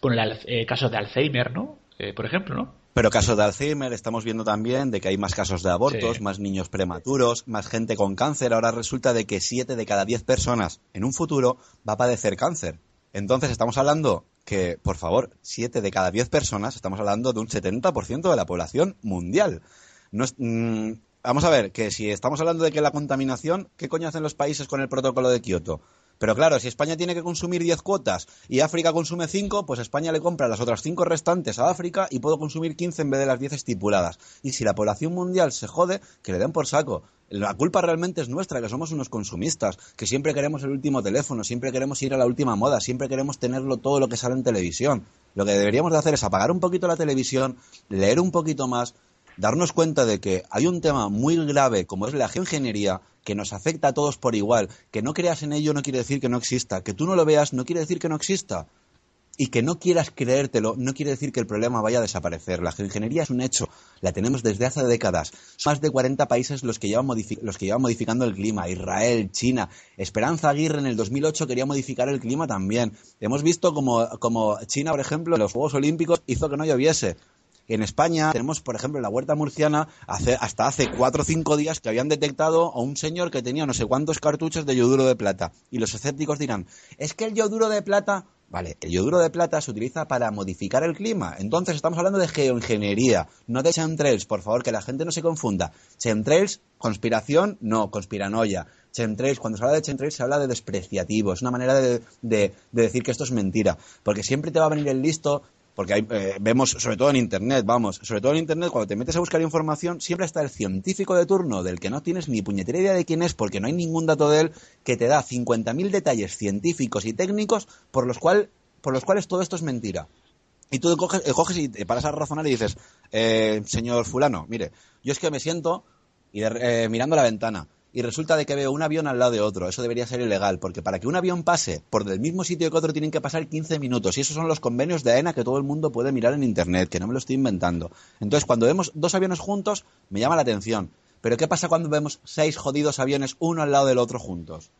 Con el eh, caso de Alzheimer, ¿no? Eh, por ejemplo, ¿no? Pero casos de Alzheimer, estamos viendo también de que hay más casos de abortos, Sí. más niños prematuros, más gente con cáncer. Ahora resulta de que 7 de cada 10 personas en un futuro va a padecer cáncer. Entonces estamos hablando que, por favor, 7 de cada 10 personas, estamos hablando de un 70% de la población mundial. No es- mm, vamos a ver, que si estamos hablando de que la contaminación, ¿qué coño hacen los países con el protocolo de Kioto? Pero claro, si España tiene que consumir 10 cuotas y África consume 5, pues España le compra las otras 5 restantes a África y puedo consumir 15 en vez de las 10 estipuladas. Y si la población mundial se jode, que le den por saco. La culpa realmente es nuestra, que somos unos consumistas, que siempre queremos el último teléfono, siempre queremos ir a la última moda, siempre queremos tenerlo todo lo que sale en televisión. Lo que deberíamos de hacer es apagar un poquito la televisión, leer un poquito más, darnos cuenta de que hay un tema muy grave como es la geoingeniería que nos afecta a todos por igual, que no creas en ello no quiere decir que no exista, que tú no lo veas no quiere decir que no exista. Y que no quieras creértelo no quiere decir que el problema vaya a desaparecer. La geoingeniería es un hecho, la tenemos desde hace décadas. Son más de 40 países los que, llevan los que llevan modificando el clima. Israel, China. Esperanza Aguirre en el 2008 quería modificar el clima también. Hemos visto como, como China, por ejemplo, en los Juegos Olímpicos hizo que no lloviese. En España tenemos, por ejemplo, en la huerta murciana, hace- hasta hace cuatro o cinco días que habían detectado a un señor que tenía no sé cuántos cartuchos de yoduro de plata. Y los escépticos dirán, es que el yoduro de plata... Vale, el yoduro de plata se utiliza para modificar el clima. Entonces estamos hablando de geoingeniería, no de chemtrails, por favor, que la gente no se confunda. Chemtrails, conspiración, no, conspiranoia. Chemtrails, cuando se habla de chemtrails se habla de despreciativo, es una manera de, de- de decir que esto es mentira. Porque siempre te va a venir el listo porque hay, eh, vemos, sobre todo en Internet, vamos, sobre todo en Internet, cuando te metes a buscar información, siempre está el científico de turno del que no tienes ni puñetera idea de quién es, porque no hay ningún dato de él, que te da 50.000 detalles científicos y técnicos por los, cual, por los cuales todo esto es mentira. Y tú coges, eh, coges y te paras a razonar y dices, eh, señor fulano, mire, yo es que me siento y de- eh, mirando la ventana y resulta de que veo un avión al lado de otro. Eso debería ser ilegal, porque para que un avión pase por del mismo sitio que otro tienen que pasar 15 minutos. Y esos son los convenios de AENA que todo el mundo puede mirar en Internet, que no me lo estoy inventando. Entonces, cuando vemos dos aviones juntos, me llama la atención. Pero ¿qué pasa cuando vemos seis jodidos aviones uno al lado del otro juntos?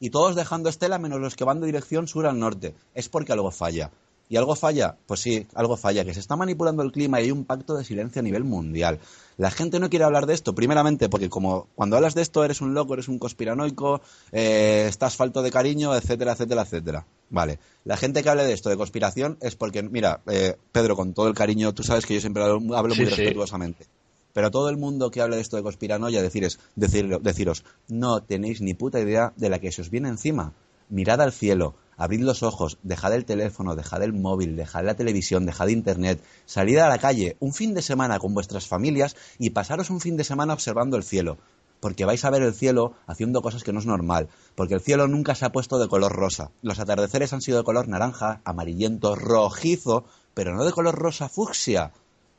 Y todos dejando estela menos los que van de dirección sur al norte. Es porque algo falla. ¿Y algo falla? Pues sí, algo falla, que se está manipulando el clima y hay un pacto de silencio a nivel mundial. La gente no quiere hablar de esto, primeramente porque como cuando hablas de esto eres un loco, eres un conspiranoico, eh, estás falto de cariño, etcétera, etcétera, etcétera. Vale. La gente que hable de esto, de conspiración, es porque, mira, eh, Pedro, con todo el cariño, tú sabes que yo siempre hablo, hablo Sí, muy sí. respetuosamente. Pero todo el mundo que hable de esto de conspiranoia, deciros, decir, deciros, no tenéis ni puta idea de la que se os viene encima. Mirad al cielo, abrid los ojos, dejad el teléfono, dejad el móvil, dejad la televisión, dejad internet, salid a la calle un fin de semana con vuestras familias y pasaros un fin de semana observando el cielo. porque vais a ver el cielo haciendo cosas que no es normal, porque el cielo nunca se ha puesto de color rosa. Los atardeceres han sido de color naranja, amarillento, rojizo, pero no de color rosa fucsia,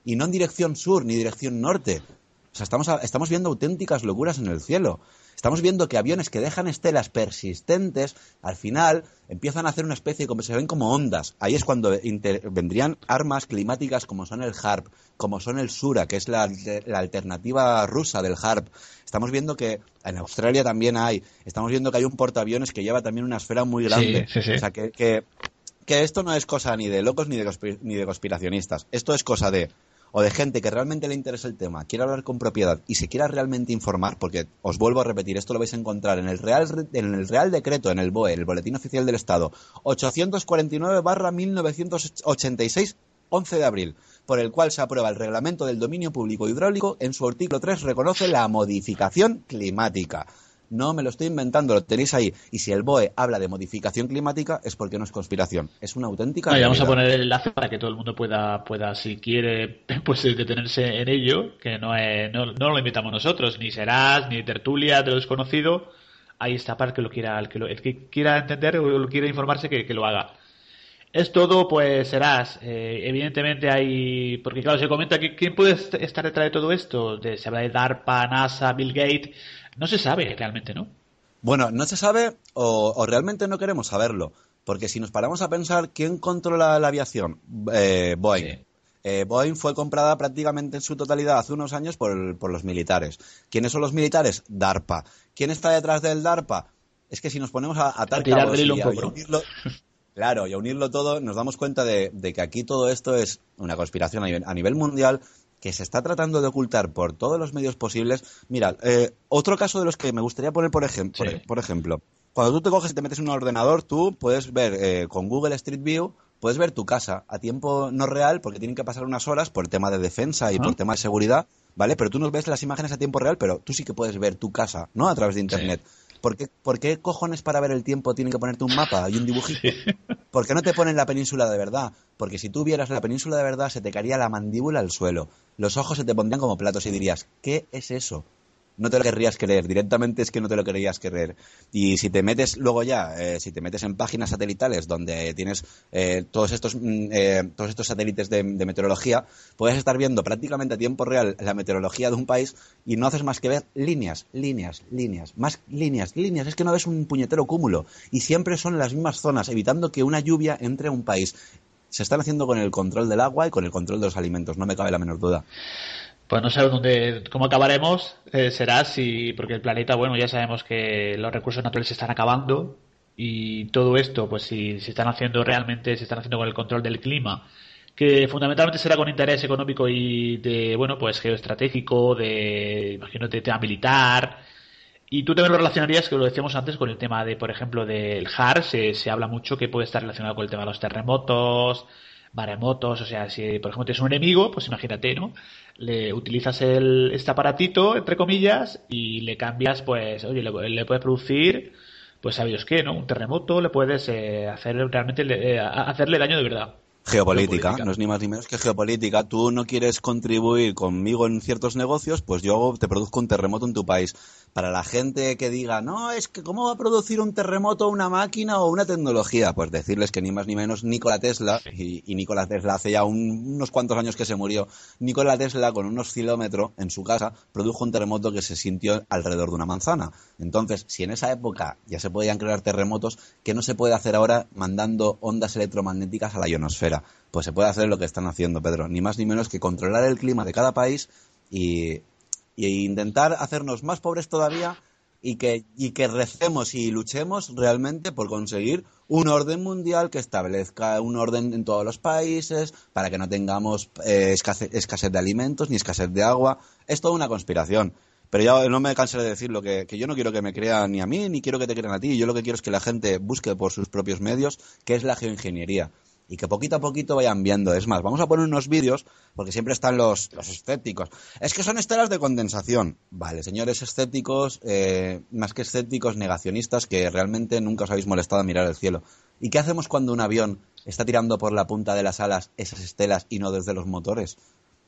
y no en dirección sur ni dirección norte. O sea, estamos, estamos viendo auténticas locuras en el cielo. Estamos viendo que aviones que dejan estelas persistentes, al final empiezan a hacer una especie como se ven como ondas. Ahí es cuando vendrían armas climáticas como son el HARP, como son el Sura, que es la, alternativa rusa del HARP. Estamos viendo que en Australia también hay. Estamos viendo que hay un portaaviones que lleva también una esfera muy grande. O sea, que, que, que, esto no es cosa ni de locos ni de, ni de conspiracionistas. Esto es cosa de o de gente que realmente le interesa el tema, quiere hablar con propiedad y se quiera realmente informar, porque os vuelvo a repetir, esto lo vais a encontrar en el Real, en el Real Decreto, en el BOE, el Boletín Oficial del Estado, 849-1986, 11 de abril, por el cual se aprueba el Reglamento del Dominio Público Hidráulico, en su artículo 3 reconoce la modificación climática. No me lo estoy inventando, lo tenéis ahí. Y si el BOE habla de modificación climática es porque no es conspiración, es una auténtica. vamos a poner el enlace para que todo el mundo pueda, pueda si quiere, <laughs> pues detenerse en ello, que no, no, lo invitamos nosotros, ni Serás, ni Tertulia de lo desconocido. Ahí está para que lo quiera, el que, el que quiera entender o lo quiera informarse, que, lo haga. Es todo, pues serás. Eh, evidentemente hay. Porque, claro, se comenta que quién puede estar detrás de todo esto. De, se habla de DARPA, NASA, Bill Gates. No se sabe realmente, ¿no? Bueno, no se sabe o, realmente no queremos saberlo. Porque si nos paramos a pensar, ¿quién controla la aviación? Eh, Boeing. Eh, Boeing fue comprada prácticamente en su totalidad hace unos años por, los militares. ¿Quiénes son los militares? DARPA. ¿Quién está detrás del DARPA? Es que si nos ponemos a atar y, a, unirlo, <laughs> claro, y a unirlo todo, nos damos cuenta de, que aquí todo esto es una conspiración a nivel mundial que se está tratando de ocultar por todos los medios posibles. Mira, eh, otro caso de los que me gustaría poner por, ejemplo, por, ejemplo, cuando tú te coges y te metes en un ordenador, tú puedes ver eh, con Google Street View, puedes ver tu casa a tiempo no real, porque tienen que pasar unas horas por tema de defensa y por tema de seguridad, ¿vale? Pero tú no ves las imágenes a tiempo real, pero tú sí que puedes ver tu casa, ¿no? A través de Internet. ¿Por qué, ¿Por qué, cojones para ver el tiempo tienen que ponerte un mapa y un dibujito? <laughs> ¿Por qué no te ponen la península de verdad? Porque si tú vieras la península de verdad se te caería la mandíbula al suelo. Los ojos se te pondrían como platos y dirías, ¿qué es eso? No te lo querrías creer, directamente es que no te lo querrías creer. Y si te metes luego ya, eh, si te metes en páginas satelitales donde tienes eh, todos, estos, mm, eh, todos estos satélites de, meteorología, puedes estar viendo prácticamente a tiempo real la meteorología de un país y no haces más que ver líneas, líneas, líneas, más líneas, líneas. Es que no ves un puñetero cúmulo. Y siempre son las mismas zonas, evitando que una lluvia entre a un país. Se están haciendo con el control del agua y con el control de los alimentos, no me cabe la menor duda. Pues no sé dónde, cómo acabaremos, eh, será si, porque el planeta, bueno, ya sabemos que los recursos naturales se están acabando y todo esto, pues si se están haciendo realmente, se están haciendo con el control del clima, que fundamentalmente será con interés económico y de, bueno, pues geoestratégico, de, imagino, de tema militar. Y tú también lo relacionarías, que lo decíamos antes, con el tema de, por ejemplo, del HAR, se, se habla mucho que puede estar relacionado con el tema de los terremotos, maremotos, o sea, si por ejemplo tienes un enemigo, pues imagínate, ¿no? le utilizas el, este aparatito, entre comillas, y le cambias, pues, oye, le, puedes producir, pues, ¿sabéis qué, no? Un terremoto, le puedes eh, hacer realmente, eh, hacerle daño de verdad. Geopolítica, no es ni más ni menos que geopolítica. Tú no quieres contribuir conmigo en ciertos negocios, pues yo te produzco un terremoto en tu país. Para la gente que diga, no, es que ¿cómo va a producir un terremoto una máquina o una tecnología? Pues decirles que ni más ni menos Nikola Tesla, y, y Nikola Tesla hace ya unos cuantos años que se murió, Nikola Tesla con un oscilómetro en su casa produjo un terremoto que se sintió alrededor de una manzana. Entonces, si en esa época ya se podían crear terremotos, ¿qué no se puede hacer ahora mandando ondas electromagnéticas a la ionosfera? Pues se puede hacer lo que están haciendo, Pedro. Ni más ni menos que controlar el clima de cada país y, intentar hacernos más pobres todavía y que, y que recemos y luchemos realmente por conseguir un orden mundial que establezca un orden en todos los países para que no tengamos eh, escasez, de alimentos ni escasez de agua. Es toda una conspiración. Pero ya no me cansaré de decirlo, que, que yo no quiero que me crean ni a mí, ni quiero que te crean a ti. Yo lo que quiero es que la gente busque por sus propios medios, que es la geoingeniería y que poquito a poquito vayan viendo. Es más, vamos a poner unos vídeos, porque siempre están los, los escépticos. Es que son estelas de condensación. Vale, señores escépticos, eh, más que escépticos, negacionistas, que realmente nunca os habéis molestado a mirar el cielo. ¿Y qué hacemos cuando un avión está tirando por la punta de las alas esas estelas y no desde los motores?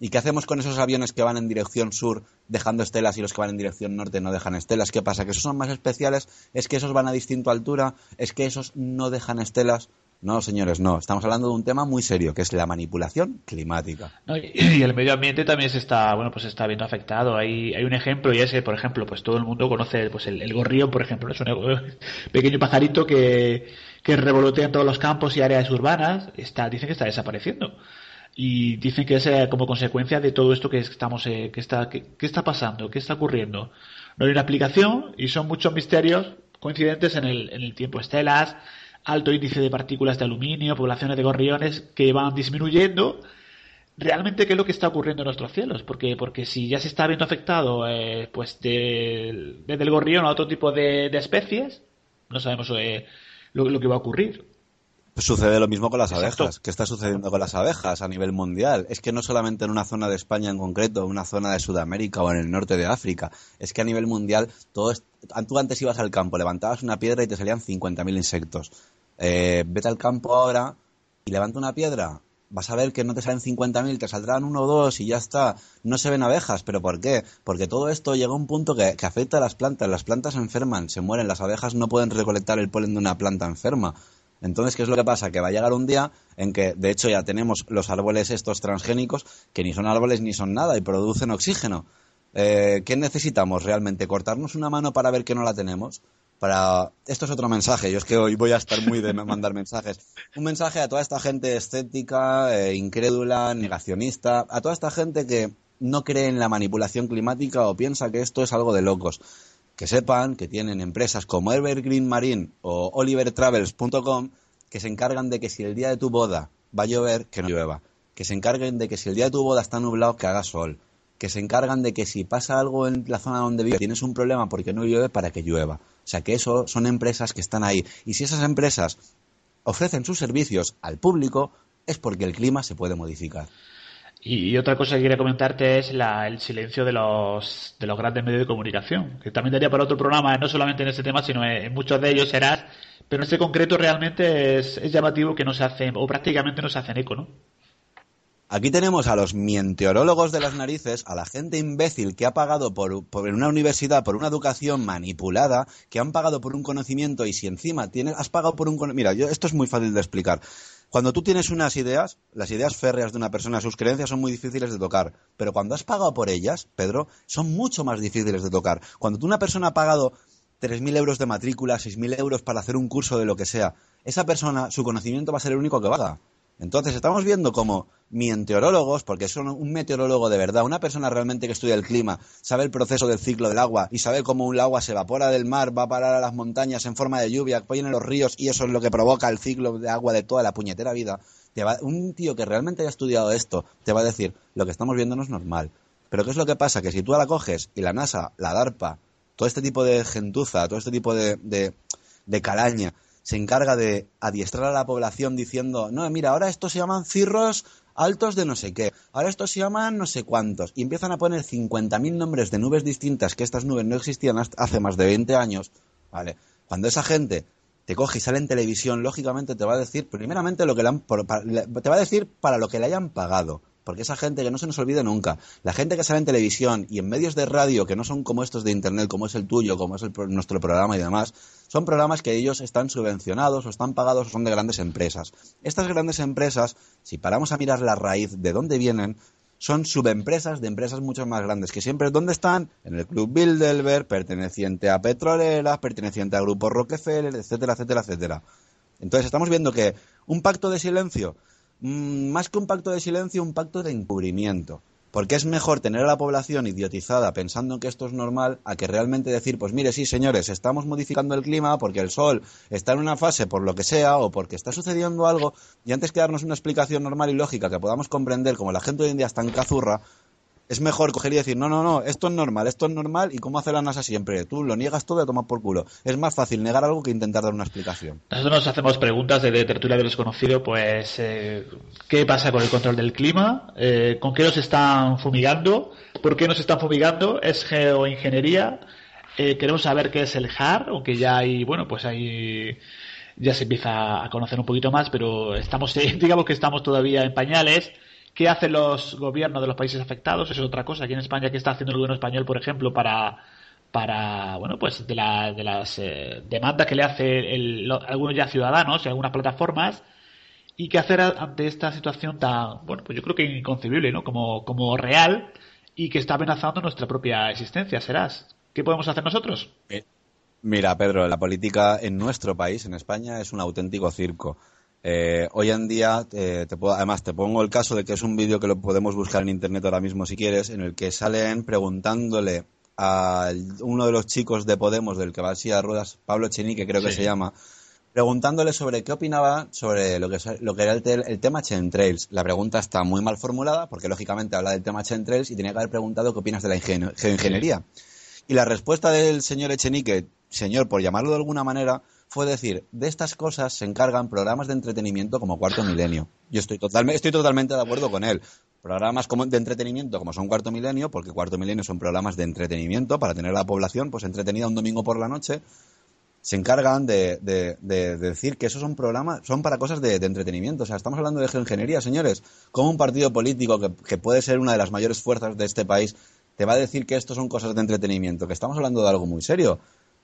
¿Y qué hacemos con esos aviones que van en dirección sur dejando estelas y los que van en dirección norte no dejan estelas? ¿Qué pasa? ¿Que esos son más especiales? ¿Es que esos van a distinta altura? ¿Es que esos no dejan estelas? No, señores, no. Estamos hablando de un tema muy serio, que es la manipulación climática. y el medio ambiente también se está, bueno, pues está viendo afectado. Hay, hay un ejemplo y ese, por ejemplo, pues todo el mundo conoce, pues el, gorrión, por ejemplo, es un pequeño pajarito que, que revolotea en todos los campos y áreas urbanas. Está, dicen que está desapareciendo y dicen que es eh, como consecuencia de todo esto que estamos eh, que está que, está pasando qué está ocurriendo no hay una explicación y son muchos misterios coincidentes en el, en el tiempo estelas alto índice de partículas de aluminio poblaciones de gorriones que van disminuyendo. Realmente qué es lo que está ocurriendo en nuestros cielos porque porque si ya se está viendo afectado eh, pues de, desde el gorrión a otro tipo de, especies no sabemos lo, lo que va a ocurrir Sucede lo mismo con las abejas. ¿Qué está sucediendo con las abejas a nivel mundial? Es que no solamente en una zona de España en concreto, en una zona de Sudamérica o en el norte de África. Es que a nivel mundial, todo tú antes ibas al campo, levantabas una piedra y te salían 50.000 insectos. Eh, vete al campo ahora y levanta una piedra. Vas a ver que no te salen 50.000, te saldrán uno o dos y ya está. No se ven abejas, pero ¿por qué? Porque todo esto llega a un punto que, que afecta a las plantas. Las plantas se enferman, se mueren. Las abejas no pueden recolectar el polen de una planta enferma. Entonces, ¿qué es lo que pasa? Que va a llegar un día en que, de hecho, ya tenemos los árboles estos transgénicos que ni son árboles ni son nada y producen oxígeno. Eh, ¿Qué necesitamos realmente? ¿Cortarnos una mano para ver que no la tenemos? Para... Esto es otro mensaje, yo es que hoy voy a estar muy de mandar mensajes. Un mensaje a toda esta gente escéptica, eh, incrédula, negacionista, a toda esta gente que no cree en la manipulación climática o piensa que esto es algo de locos que sepan que tienen empresas como Evergreen Marine o OliverTravels.com que se encargan de que si el día de tu boda va a llover, que no llueva. Que se encarguen de que si el día de tu boda está nublado, que haga sol. Que se encargan de que si pasa algo en la zona donde vives, tienes un problema porque no llueve, para que llueva. O sea que eso son empresas que están ahí. Y si esas empresas ofrecen sus servicios al público, es porque el clima se puede modificar. Y, otra cosa que quería comentarte es el silencio de los, de los grandes medios de comunicación, que también daría para otro programa, no solamente en este tema, sino en, muchos de ellos serás, pero en este concreto realmente es, llamativo que no se hacen, o prácticamente no se hacen eco, ¿no? Aquí tenemos a los mienteorólogos de las narices, a la gente imbécil que ha pagado por, por, una universidad, por una educación manipulada, que han pagado por un conocimiento y si encima tienes, has pagado por un Mira, yo, esto es muy fácil de explicar. Cuando tú tienes unas ideas, las ideas férreas de una persona, sus creencias son muy difíciles de tocar. Pero cuando has pagado por ellas, Pedro, son mucho más difíciles de tocar. Cuando tú una persona ha pagado 3.000 euros de matrícula, 6.000 euros para hacer un curso de lo que sea, esa persona, su conocimiento va a ser el único que valga. Entonces, estamos viendo como meteorólogos, porque son un meteorólogo de verdad, una persona realmente que estudia el clima, sabe el proceso del ciclo del agua y sabe cómo un agua se evapora del mar, va a parar a las montañas en forma de lluvia, viene en los ríos y eso es lo que provoca el ciclo de agua de toda la puñetera vida. un tío que realmente haya estudiado esto te va a decir, lo que estamos viendo no es normal. Pero ¿qué es lo que pasa? Que si tú la coges y la NASA, la DARPA, todo este tipo de gentuza, todo este tipo de, de calaña, se encarga de adiestrar a la población diciendo, no, mira, ahora estos se llaman cirros altos de no sé qué, ahora estos se llaman no sé cuántos, y empiezan a poner 50.000 nombres de nubes distintas, que estas nubes no existían hace más de 20 años, ¿vale? Cuando esa gente te coge y sale en televisión, lógicamente te va a decir, primeramente, lo que le han, te va a decir para lo que le hayan pagado. Porque esa gente que no se nos olvide nunca, la gente que sale en televisión y en medios de radio que no son como estos de internet, como es el tuyo, como es el, nuestro programa y demás, son programas que ellos están subvencionados o están pagados o son de grandes empresas. Estas grandes empresas, si paramos a mirar la raíz de dónde vienen, son subempresas de empresas mucho más grandes, que siempre ¿dónde están? En el Club Bilderberg, perteneciente a petroleras, perteneciente a Grupo Rockefeller, etcétera, etcétera, etcétera. Entonces estamos viendo que un pacto de silencio más que un pacto de silencio, un pacto de encubrimiento. Porque es mejor tener a la población idiotizada pensando que esto es normal a que realmente decir, pues mire, sí, señores, estamos modificando el clima porque el sol está en una fase por lo que sea o porque está sucediendo algo y antes que darnos una explicación normal y lógica que podamos comprender como la gente hoy en día está en cazurra, es mejor coger y decir, no, no, no, esto es normal, esto es normal, y cómo hace la NASA siempre. Tú lo niegas todo y a tomar por culo. Es más fácil negar algo que intentar dar una explicación. Nosotros nos hacemos preguntas de, tertulia de desconocido, pues, eh, ¿qué pasa con el control del clima? Eh, ¿Con qué nos están fumigando? ¿Por qué nos están fumigando? ¿Es geoingeniería? Eh, queremos saber qué es el HAR, aunque ya hay, bueno, pues hay ya se empieza a conocer un poquito más, pero estamos, <laughs> digamos que estamos todavía en pañales ¿Qué hacen los gobiernos de los países afectados? Eso es otra cosa. Aquí en España, ¿qué está haciendo el gobierno español, por ejemplo, para, para bueno, pues de, la, de las eh, demandas que le hace el, algunos ya ciudadanos y algunas plataformas? ¿Y qué hacer ante esta situación tan, bueno, pues yo creo que inconcebible, ¿no? Como, como real y que está amenazando nuestra propia existencia, serás. ¿Qué podemos hacer nosotros? Eh, mira, Pedro, la política en nuestro país, en España, es un auténtico circo. Eh, hoy en día, eh, te puedo, además, te pongo el caso de que es un vídeo que lo podemos buscar en internet ahora mismo si quieres, en el que salen preguntándole a uno de los chicos de Podemos, del que va a ruedas, Pablo Chenique, creo que se llama, preguntándole sobre qué opinaba sobre lo que, lo que era el, el, tema Chemtrails. La pregunta está muy mal formulada, porque lógicamente habla del tema Chemtrails y tenía que haber preguntado qué opinas de la geoingeniería. Y la respuesta del señor Echenique, señor, por llamarlo de alguna manera, fue decir, de estas cosas se encargan programas de entretenimiento como Cuarto Milenio. Yo estoy, totalmente, estoy totalmente de acuerdo con él. Programas como de entretenimiento como son Cuarto Milenio, porque Cuarto Milenio son programas de entretenimiento para tener a la población pues entretenida un domingo por la noche, se encargan de, decir que esos son programas, son para cosas de, entretenimiento. O sea, estamos hablando de geoingeniería, señores. Como un partido político que, puede ser una de las mayores fuerzas de este país te va a decir que esto son cosas de entretenimiento, que estamos hablando de algo muy serio.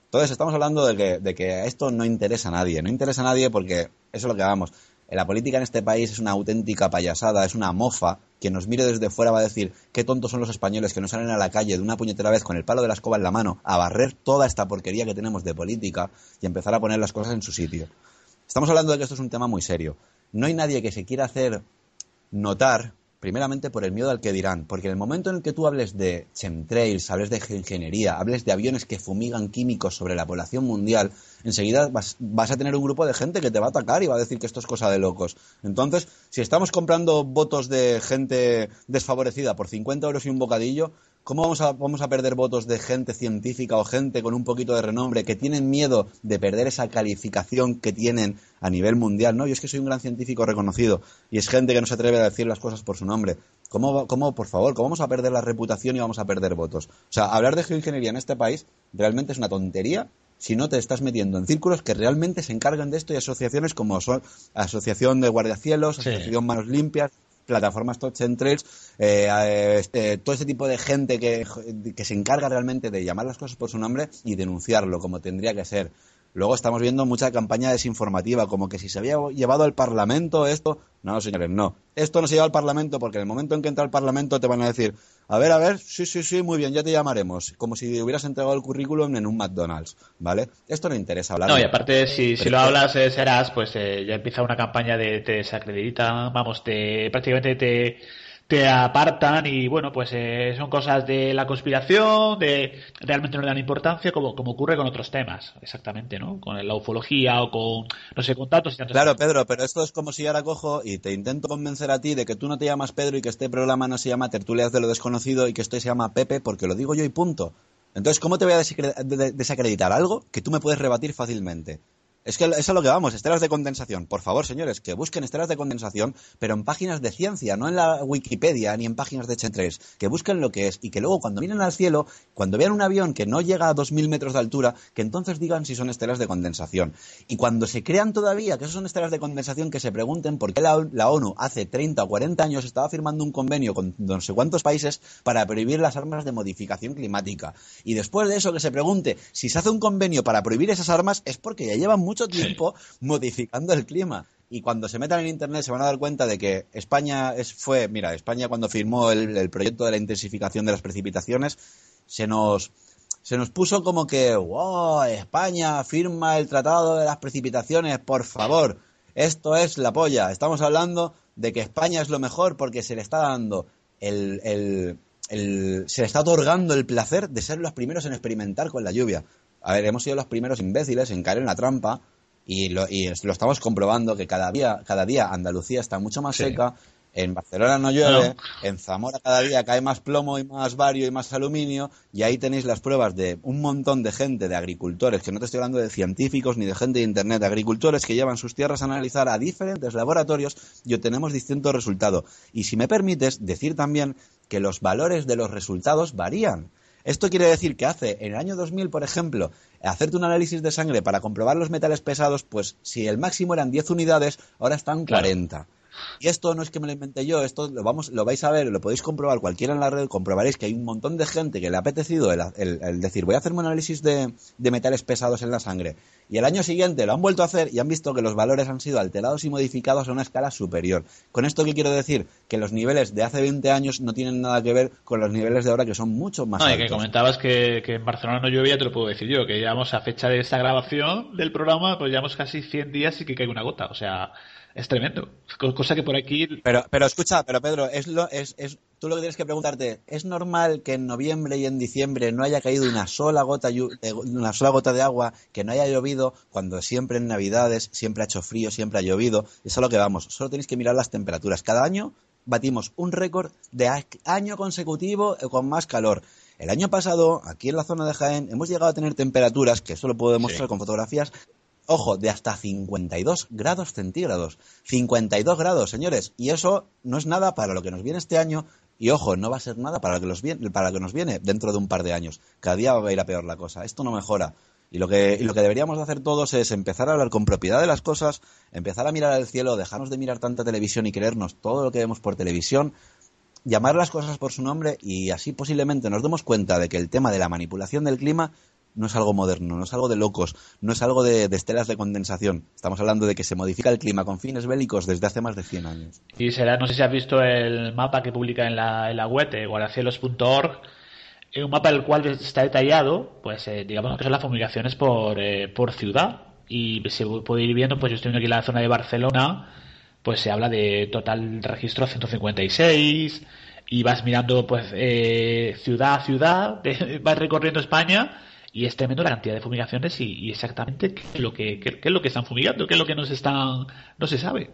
Entonces estamos hablando de que, esto no interesa a nadie, no interesa a nadie porque eso es lo que vamos. La política en este país es una auténtica payasada, es una mofa. Quien nos mire desde fuera va a decir qué tontos son los españoles que no salen a la calle de una puñetera vez con el palo de la escoba en la mano a barrer toda esta porquería que tenemos de política y empezar a poner las cosas en su sitio. Estamos hablando de que esto es un tema muy serio. No hay nadie que se quiera hacer notar Primeramente por el miedo al que dirán, porque en el momento en el que tú hables de chemtrails, hables de ingeniería, hables de aviones que fumigan químicos sobre la población mundial, enseguida vas, vas, a tener un grupo de gente que te va a atacar y va a decir que esto es cosa de locos. Entonces, si estamos comprando votos de gente desfavorecida por 50 euros y un bocadillo, ¿Cómo vamos a, vamos a perder votos de gente científica o gente con un poquito de renombre que tienen miedo de perder esa calificación que tienen a nivel mundial? No, yo es que soy un gran científico reconocido y es gente que no se atreve a decir las cosas por su nombre. ¿Cómo, cómo por favor, cómo vamos a perder la reputación y vamos a perder votos? O sea, hablar de geoingeniería en este país realmente es una tontería si no te estás metiendo en círculos que realmente se encargan de esto y asociaciones como son Asociación de Guardiacielos, Asociación Manos Limpias, plataformas touch and eh, este, todo ese tipo de gente que, que se encarga realmente de llamar las cosas por su nombre y denunciarlo como tendría que ser. Luego estamos viendo mucha campaña desinformativa, como que si se había llevado al Parlamento esto. No, señores, no. Esto no se lleva al Parlamento porque en el momento en que entra al Parlamento te van a decir, a ver, a ver, sí, sí, sí, muy bien, ya te llamaremos. Como si hubieras entregado el currículum en un McDonald's, ¿vale? Esto no interesa hablar. No, y aparte, si, si lo hablas, eh, serás, pues eh, ya empieza una campaña de te desacredita, vamos, te prácticamente te te apartan y bueno, pues eh, son cosas de la conspiración, de realmente no le dan importancia, como, como ocurre con otros temas, exactamente, ¿no? Con la ufología o con, no sé, con y tantos. Claro, Pedro, pero esto es como si ahora cojo y te intento convencer a ti de que tú no te llamas Pedro y que este programa no se llama Tertulias de lo Desconocido y que esto se llama Pepe porque lo digo yo y punto. Entonces, ¿cómo te voy a desacreditar algo que tú me puedes rebatir fácilmente? Es que eso es lo que vamos, estelas de condensación. Por favor, señores, que busquen estelas de condensación, pero en páginas de ciencia, no en la Wikipedia ni en páginas de Chentres. Que busquen lo que es y que luego cuando miren al cielo, cuando vean un avión que no llega a 2.000 metros de altura, que entonces digan si son estelas de condensación. Y cuando se crean todavía que esos son estelas de condensación, que se pregunten por qué la, la ONU hace 30 o 40 años estaba firmando un convenio con no sé cuántos países para prohibir las armas de modificación climática. Y después de eso que se pregunte si se hace un convenio para prohibir esas armas es porque ya llevan mucho tiempo modificando el clima. Y cuando se metan en Internet se van a dar cuenta de que España es, fue, mira, España cuando firmó el, proyecto de la intensificación de las precipitaciones, se nos, se nos puso como que, wow, España firma el tratado de las precipitaciones, por favor, esto es la polla. Estamos hablando de que España es lo mejor porque se le está dando el, el, el, se le está otorgando el placer de ser los primeros en experimentar con la lluvia. A ver, hemos sido los primeros imbéciles en caer en la trampa y lo, y lo estamos comprobando que cada día, cada día Andalucía está mucho más seca, en Barcelona no llueve, en Zamora cada día cae más plomo y más bario y más aluminio, y ahí tenéis las pruebas de un montón de gente, de agricultores, que no te estoy hablando de científicos ni de gente de Internet, de agricultores que llevan sus tierras a analizar a diferentes laboratorios y obtenemos distintos resultados. Y si me permites decir también que los valores de los resultados varían. Esto quiere decir que hace, en el año 2000, por ejemplo, hacerte un análisis de sangre para comprobar los metales pesados, pues si el máximo eran 10 unidades, ahora están 40. Y esto no es que me lo inventé yo, esto lo, vamos, lo vais a ver, lo podéis comprobar cualquiera en la red, comprobaréis que hay un montón de gente que le ha apetecido el, el- el decir, voy a hacerme un análisis de, de metales pesados en la sangre. Y el año siguiente lo han vuelto a hacer y han visto que los valores han sido alterados y modificados a una escala superior. ¿Con esto qué quiero decir? Que los niveles de hace 20 años no tienen nada que ver con los niveles de ahora que son mucho más No, y altos. que comentabas que, que en Barcelona no llueve, ya te lo puedo decir yo, que llevamos a fecha de esta grabación del programa, pues llevamos casi 100 días y que cae una gota. O sea, es tremendo. Co- Cosa que por aquí Pero, pero escucha, pero Pedro, es lo, es, es, tú lo que tienes que preguntarte, ¿es normal que en noviembre y en diciembre no haya caído una sola gota, de- una sola gota de agua, que no haya llovido, cuando siempre en Navidades siempre ha hecho frío, siempre ha llovido? Es a lo que vamos. Solo tenéis que mirar las temperaturas. Cada año batimos un récord de año consecutivo eh, con más calor. El año pasado, aquí en la zona de Jaén, hemos llegado a tener temperaturas, que eso lo puedo demostrar Sí. con fotografías, Ojo, de hasta 52 grados centígrados. 52 grados, señores. Y eso no es nada para lo que nos viene este año. Y ojo, no va a ser nada para lo que nos viene, dentro de un par de años. Cada día va a ir a peor la cosa. Esto no mejora. Y lo que, y lo que deberíamos de hacer todos es empezar a hablar con propiedad de las cosas, empezar a mirar al cielo, dejarnos de mirar tanta televisión y creernos todo lo que vemos por televisión, llamar las cosas por su nombre y así posiblemente nos demos cuenta de que el tema de la manipulación del clima no es algo moderno, no es algo de locos, no es algo de, estelas de condensación. Estamos hablando de que se modifica el clima con fines bélicos desde hace más de 100 años. Y será, no sé si has visto el mapa que publica en la, en la web, guardacielos.org, eh, un mapa en el cual está detallado, pues eh, digamos que son las fumigaciones por, eh, por ciudad. Y se puede ir viendo, pues yo estoy viendo aquí en la zona de Barcelona, pues se habla de total registro 156, y vas mirando pues eh, ciudad a ciudad, <laughs> vas recorriendo España, y es tremendo la cantidad de fumigaciones y, y exactamente qué es, lo que, qué- qué es lo que están fumigando, qué es lo que nos están, no se sabe.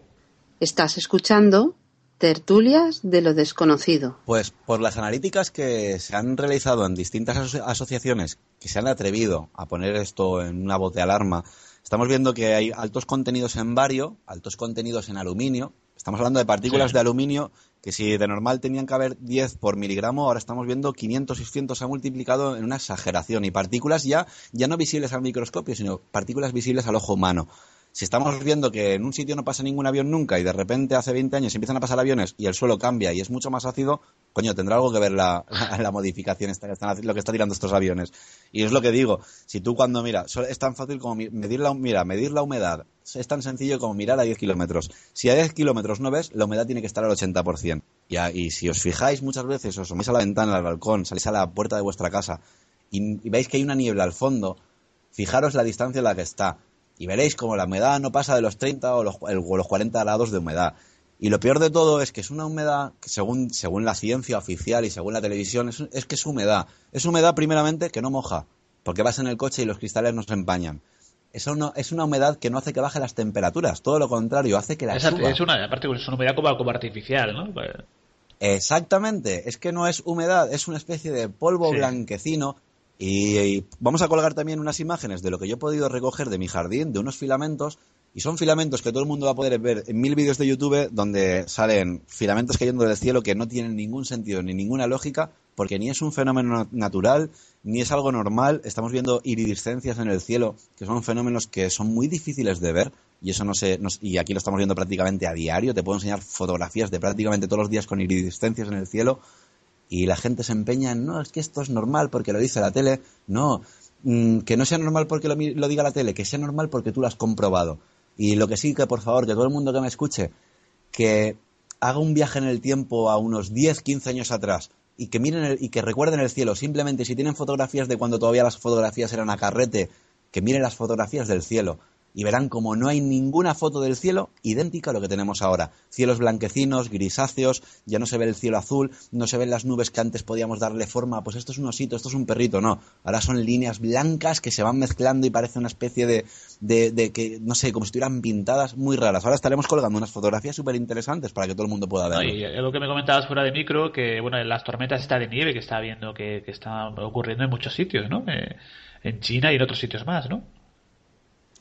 Estás escuchando Tertulias de lo desconocido. Pues por las analíticas que se han realizado en distintas aso- asociaciones que se han atrevido a poner esto en una voz de alarma, estamos viendo que hay altos contenidos en bario, altos contenidos en aluminio. Estamos hablando de partículas Sí. de aluminio que si de normal tenían que haber 10 por miligramo, ahora estamos viendo 500, 600 se ha multiplicado en una exageración. Y partículas ya, ya no visibles al microscopio, sino partículas visibles al ojo humano. Si estamos viendo que en un sitio no pasa ningún avión nunca y de repente hace 20 años empiezan a pasar aviones y el suelo cambia y es mucho más ácido, coño, tendrá algo que ver la, <laughs> la, modificación, esta están, lo que está tirando estos aviones. Y es lo que digo, si tú cuando mira, es tan fácil como medir la, mira, medir la humedad, es tan sencillo como mirar a 10 kilómetros. Si a 10 kilómetros no ves, la humedad tiene que estar al 80%. Y, a- y si os fijáis muchas veces, os asomáis a la ventana, al balcón, salís a la puerta de vuestra casa y, y veis que hay una niebla al fondo, fijaros la distancia en la que está y veréis como la humedad no pasa de los 30 o los, el- o los 40 grados de humedad. Y lo peor de todo es que es una humedad que según, según la ciencia oficial y según la televisión es, es que es humedad. Es humedad primeramente que no moja, porque vas en el coche y los cristales no se empañan. Es una, es una humedad que no hace que baje las temperaturas, todo lo contrario, hace que la Es, suba. es una, aparte es una humedad como, como artificial, ¿no? Pues, Exactamente, es que no es humedad, es una especie de polvo Sí. blanquecino. Y, vamos a colgar también unas imágenes de lo que yo he podido recoger de mi jardín, de unos filamentos, y son filamentos que todo el mundo va a poder ver en mil vídeos de YouTube donde salen filamentos cayendo del cielo que no tienen ningún sentido ni ninguna lógica, porque ni es un fenómeno natural, ni es algo normal. Estamos viendo iridiscencias en el cielo, que son fenómenos que son muy difíciles de ver, y eso no sé, no- y aquí lo estamos viendo prácticamente a diario. Te puedo enseñar fotografías de prácticamente todos los días con iridiscencias en el cielo, y la gente se empeña en, no, es que esto es normal porque lo dice la tele. No, mm, que no sea normal porque lo, lo diga la tele, que sea normal porque tú lo has comprobado. Y lo que sí que, por favor, que todo el mundo que me escuche, que haga un viaje en el tiempo a unos 10, 15 años atrás y que miren el- y que recuerden el cielo. Simplemente si tienen fotografías de cuando todavía las fotografías eran a carrete, que miren las fotografías del cielo y verán como no hay ninguna foto del cielo idéntica a lo que tenemos ahora. Cielos blanquecinos, grisáceos, ya no se ve el cielo azul, no se ven las nubes que antes podíamos darle forma, pues esto es un osito, esto es un perrito, no. Ahora son líneas blancas que se van mezclando y parece una especie de, de, de que, no sé, como si estuvieran pintadas muy raras. Ahora estaremos colgando unas fotografías súper interesantes para que todo el mundo pueda verlo. Lo que me comentabas fuera de micro, que bueno, en las tormentas está de nieve que está viendo que, que está ocurriendo en muchos sitios, ¿no? Eh, en China y en otros sitios más, ¿no?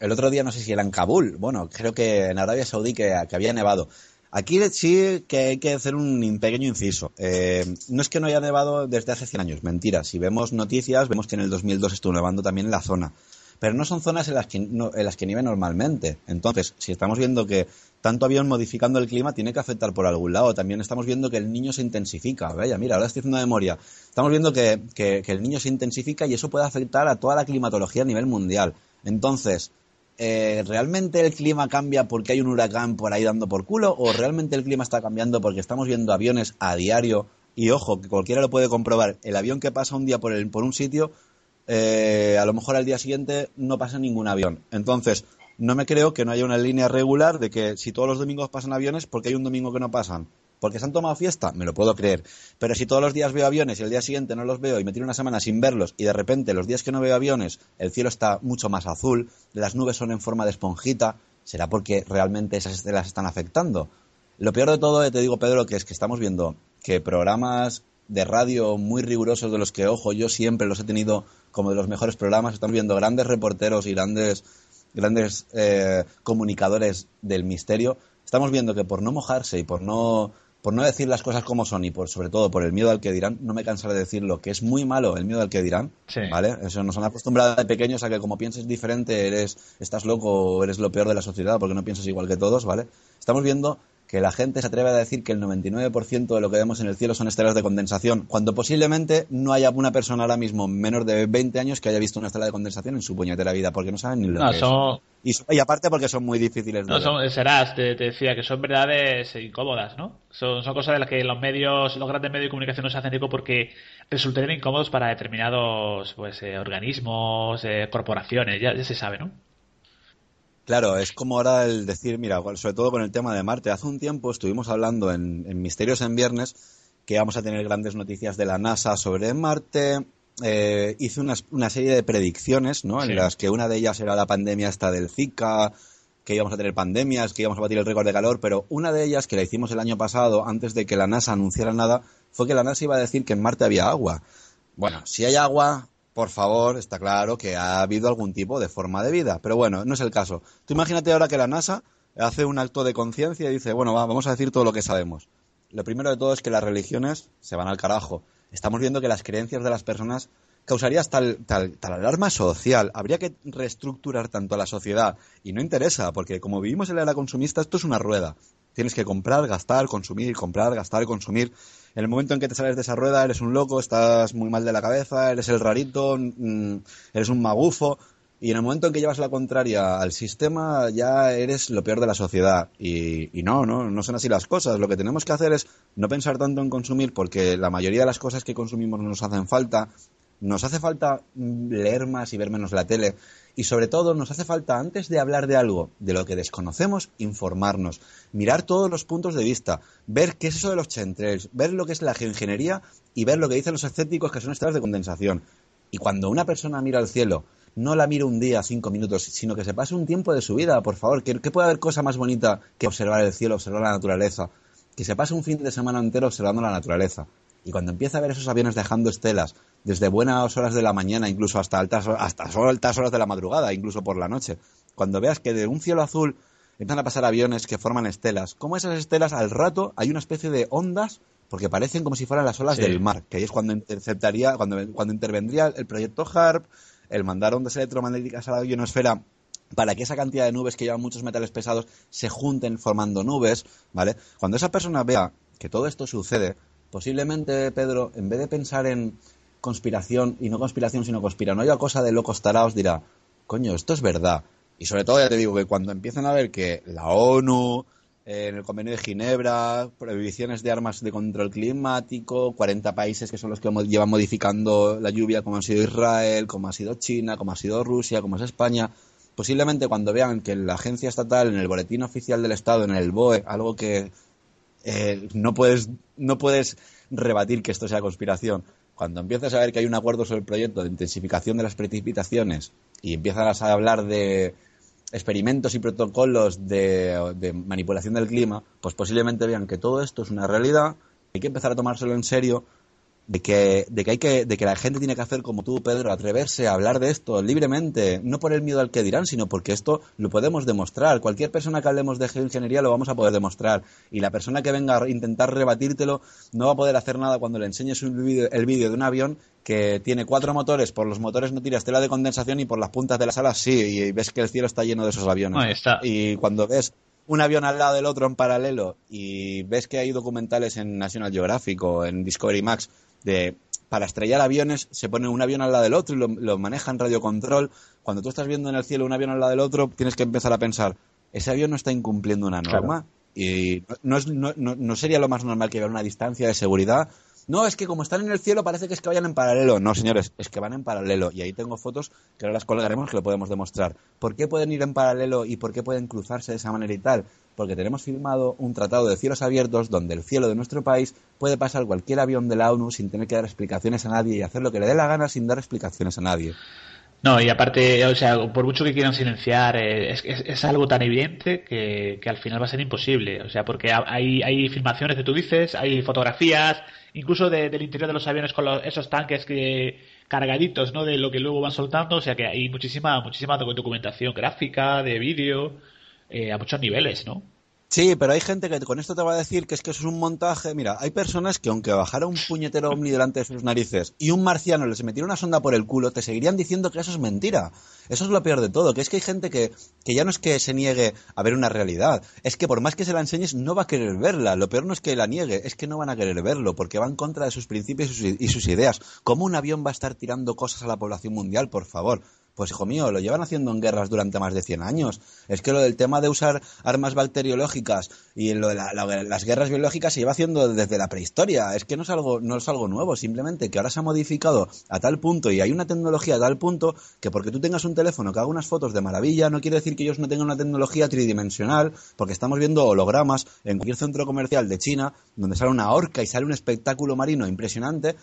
El otro día no sé si era en Kabul, bueno, creo que en Arabia Saudí que, había nevado. Aquí sí que hay que hacer un pequeño inciso. Eh, no es que no haya nevado desde hace 100 años, mentira. Si vemos noticias, vemos que en el 2002 estuvo nevando también en la zona. pero no son zonas en las que, no, en las que nieve normalmente. Entonces, si estamos viendo que tanto avión modificando el clima tiene que afectar por algún lado, también estamos viendo que el niño se intensifica. Vaya, mira, ahora estoy haciendo memoria. Estamos viendo que, que el niño se intensifica y eso puede afectar a toda la climatología a nivel mundial. Entonces, eh, ¿realmente el clima cambia porque hay un huracán por ahí dando por culo? ¿O realmente el clima está cambiando porque estamos viendo aviones a diario? Y ojo, que cualquiera lo puede comprobar. El avión que pasa un día por, un sitio, eh, a lo mejor al día siguiente no pasa ningún avión. Entonces, no me creo que no haya una línea regular de que si todos los domingos pasan aviones, porque hay un domingo que no pasan? Porque se han tomado fiesta, me lo puedo creer. Pero si todos los días veo aviones y el día siguiente no los veo y me tiro una semana sin verlos y de repente los días que no veo aviones el cielo está mucho más azul, las nubes son en forma de esponjita, será porque realmente esas estelas están afectando. Lo peor de todo, te digo Pedro, que es que estamos viendo que programas de radio muy rigurosos de los que, ojo, yo siempre los he tenido como de los mejores programas, estamos viendo grandes reporteros y grandes, grandes eh, comunicadores del misterio, estamos viendo que por no mojarse y por no por no decir las cosas como son y por sobre todo por el miedo al que dirán, no me cansaré de decirlo, que es muy malo el miedo al que dirán, ¿vale? Eso nos han acostumbrado de pequeños a que como pienses diferente eres estás loco o eres lo peor de la sociedad porque no piensas igual que todos, ¿vale? Estamos viendo que la gente se atreve a decir que el 99% de lo que vemos en el cielo son estelas de condensación, cuando posiblemente no haya una persona ahora mismo menor de 20 años que haya visto una estela de condensación en su puñetera vida, porque no saben ni lo que es. Y, aparte porque son muy difíciles de No, son, serás, te, decía que son verdades incómodas, ¿no? Son, son cosas de las que los medios, los grandes medios de comunicación no se hacen eco porque resultarían incómodos para determinados pues eh, organismos, eh, corporaciones, ya, ya se sabe, ¿no? Claro, es como ahora el decir, mira, sobre todo con el tema de Marte. Hace un tiempo estuvimos hablando en, Misterios en Viernes que vamos a tener grandes noticias de la NASA sobre Marte. Eh, hice una, serie de predicciones, ¿no? En las que una de ellas era la pandemia esta del Zika, que íbamos a tener pandemias, que íbamos a batir el récord de calor, pero una de ellas que la hicimos el año pasado, antes de que la NASA anunciara nada, fue que la NASA iba a decir que en Marte había agua. Bueno, si hay agua, por favor, está claro que ha habido algún tipo de forma de vida. Pero bueno, no es el caso. Tú imagínate ahora que la NASA hace un acto de conciencia y dice, bueno, vamos a decir todo lo que sabemos. Lo primero de todo es que las religiones se van al carajo. Estamos viendo que las creencias de las personas causaría tal, tal, tal alarma social. Habría que reestructurar tanto a la sociedad. Y no interesa, porque como vivimos en la era consumista, esto es una rueda. Tienes que comprar, gastar, consumir, comprar, gastar, consumir. En el momento en que te sales de esa rueda, eres un loco, estás muy mal de la cabeza, eres el rarito, mm, eres un magufo. Y en el momento en que llevas la contraria al sistema, ya eres lo peor de la sociedad. Y, no, no, no son así las cosas. Lo que tenemos que hacer es no pensar tanto en consumir, porque la mayoría de las cosas que consumimos nos hacen falta. Nos hace falta mm, leer más y ver menos la tele. Y sobre todo nos hace falta, antes de hablar de algo de lo que desconocemos, informarnos, mirar todos los puntos de vista, ver qué es eso de los chemtrails, ver lo que es la geoingeniería y ver lo que dicen los escépticos que son estelas de condensación. Y cuando una persona mira al cielo, no la mira un día, cinco minutos, sino que se pase un tiempo de su vida, por favor. ¿Qué, puede haber cosa más bonita que observar el cielo, observar la naturaleza? Que se pase un fin de semana entero observando la naturaleza. Y cuando empieza a ver esos aviones dejando estelas, desde buenas horas de la mañana, incluso hasta altas, hasta altas horas de la madrugada, incluso por la noche, cuando veas que de un cielo azul empiezan a pasar aviones que forman estelas, como esas estelas al rato hay una especie de ondas porque parecen como si fueran las olas del mar, que ahí es cuando interceptaría, cuando, cuando intervendría el proyecto HARP, el mandar ondas electromagnéticas a la ionosfera para que esa cantidad de nubes que llevan muchos metales pesados se junten formando nubes, ¿vale? Cuando esa persona vea que todo esto sucede, posiblemente, Pedro, en vez de pensar en conspiración, y no conspiración, sino conspiranoia, cosa de locos taraos, dirá, coño, esto es verdad. Y sobre todo, ya te digo, que cuando empiezan a ver que la ONU, eh, en el convenio de Ginebra, prohibiciones de armas de control climático, 40 países que son los que llevan modificando la lluvia, como ha sido Israel, como ha sido China, como ha sido Rusia, como es España, posiblemente cuando vean que la agencia estatal, en el boletín oficial del Estado, en el BOE, algo que eh, no, puedes, no puedes rebatir que esto sea conspiración. Cuando empiezas a ver que hay un acuerdo sobre el proyecto de intensificación de las precipitaciones y empiezas a hablar de experimentos y protocolos de, manipulación del clima, pues posiblemente vean que todo esto es una realidad, hay que empezar a tomárselo en serio de que, de que hay que, de que la gente tiene que hacer como tú, Pedro, atreverse a hablar de esto libremente, no por el miedo al que dirán, sino porque esto lo podemos demostrar. Cualquier persona que hablemos de geoingeniería lo vamos a poder demostrar. Y la persona que venga a intentar rebatírtelo no va a poder hacer nada cuando le enseñes un el vídeo de un avión que tiene cuatro motores, por los motores no tiras tela de condensación y por las puntas de las alas sí, y ves que el cielo está lleno de esos aviones. Ahí está. Y cuando ves un avión al lado del otro en paralelo y ves que hay documentales en National Geographic o en Discovery Max de para estrellar aviones se pone un avión al lado del otro y lo, lo manejan radiocontrol. Cuando tú estás viendo en el cielo un avión al lado del otro, tienes que empezar a pensar, ese avión no está incumpliendo una norma. Y no, es- no- no- no sería lo más normal que hubiera una distancia de seguridad. No, es que como están en el cielo parece que es que vayan en paralelo. No, señores, es que van en paralelo. Y ahí tengo fotos que ahora las colgaremos que lo podemos demostrar. ¿Por qué pueden ir en paralelo y por qué pueden cruzarse de esa manera y tal? Porque tenemos firmado un tratado de cielos abiertos donde el cielo de nuestro país puede pasar cualquier avión de la ONU sin tener que dar explicaciones a nadie y hacer lo que le dé la gana sin dar explicaciones a nadie. No, y aparte, o sea, por mucho que quieran silenciar, eh, es, es, es algo tan evidente que, que al final va a ser imposible. O sea, porque ha- hay, hay filmaciones que tú dices, hay fotografías, incluso de- del interior de los aviones con esos tanques que cargaditos, ¿no? De lo que luego van soltando. O sea, que hay muchísima, muchísima docu- documentación gráfica, de vídeo, eh, a muchos niveles, ¿no? Sí, pero hay gente que con esto te va a decir que es que eso es un montaje. Mira, hay personas que aunque bajara un puñetero ovni delante de sus narices y un marciano les metiera una sonda por el culo, te seguirían diciendo que eso es mentira. Eso es lo peor de todo, que es que hay gente que, que ya no es que se niegue a ver una realidad, es que por más que se la enseñes no va a querer verla. Lo peor no es que la niegue, es que no van a querer verlo, porque va en contra de sus principios y sus, y sus ideas. ¿Cómo un avión va a estar tirando cosas a la población mundial, por favor? Pues hijo mío, lo llevan haciendo en guerras durante más de 100 años. Es que lo del tema de usar armas bacteriológicas y lo de la- la- las guerras biológicas se lleva haciendo desde la prehistoria. Es que no es algo no es algo nuevo, simplemente que ahora se ha modificado a tal punto y hay una tecnología a tal punto que porque tú tengas un teléfono que haga unas fotos de maravilla no quiere decir que ellos no tengan una tecnología tridimensional, porque estamos viendo hologramas en cualquier centro comercial de China donde sale una horca y sale un espectáculo marino impresionante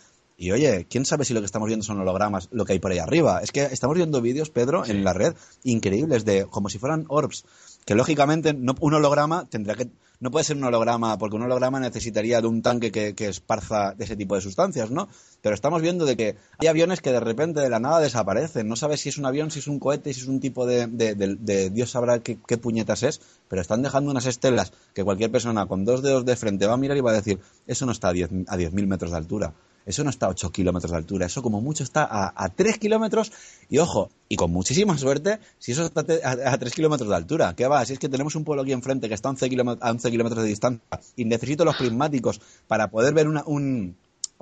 y oye, quién sabe si lo que estamos viendo son hologramas, lo que hay por ahí arriba. Es que estamos viendo vídeos, Pedro, en la red increíbles de como si fueran orbs, que lógicamente no, un holograma tendrá que no puede ser un holograma porque un holograma necesitaría de un tanque que, que esparza de ese tipo de sustancias, ¿no? Pero estamos viendo de que hay aviones que de repente de la nada desaparecen. No sabes si es un avión, si es un cohete, si es un tipo de, de- de- de- Dios sabrá qué, qué puñetas es, pero están dejando unas estelas que cualquier persona con dos dedos de frente va a mirar y va a decir, eso no está a 10 a 10.000 metros de altura. Eso no está a 8 kilómetros de altura, eso como mucho está a, a 3 kilómetros y ojo, y con muchísima suerte, si eso está a, a 3 kilómetros de altura, ¿qué va? Si es que tenemos un pueblo aquí enfrente que está a 11 kilómetros, a 11 kilómetros de distancia y necesito los prismáticos para poder ver una, un,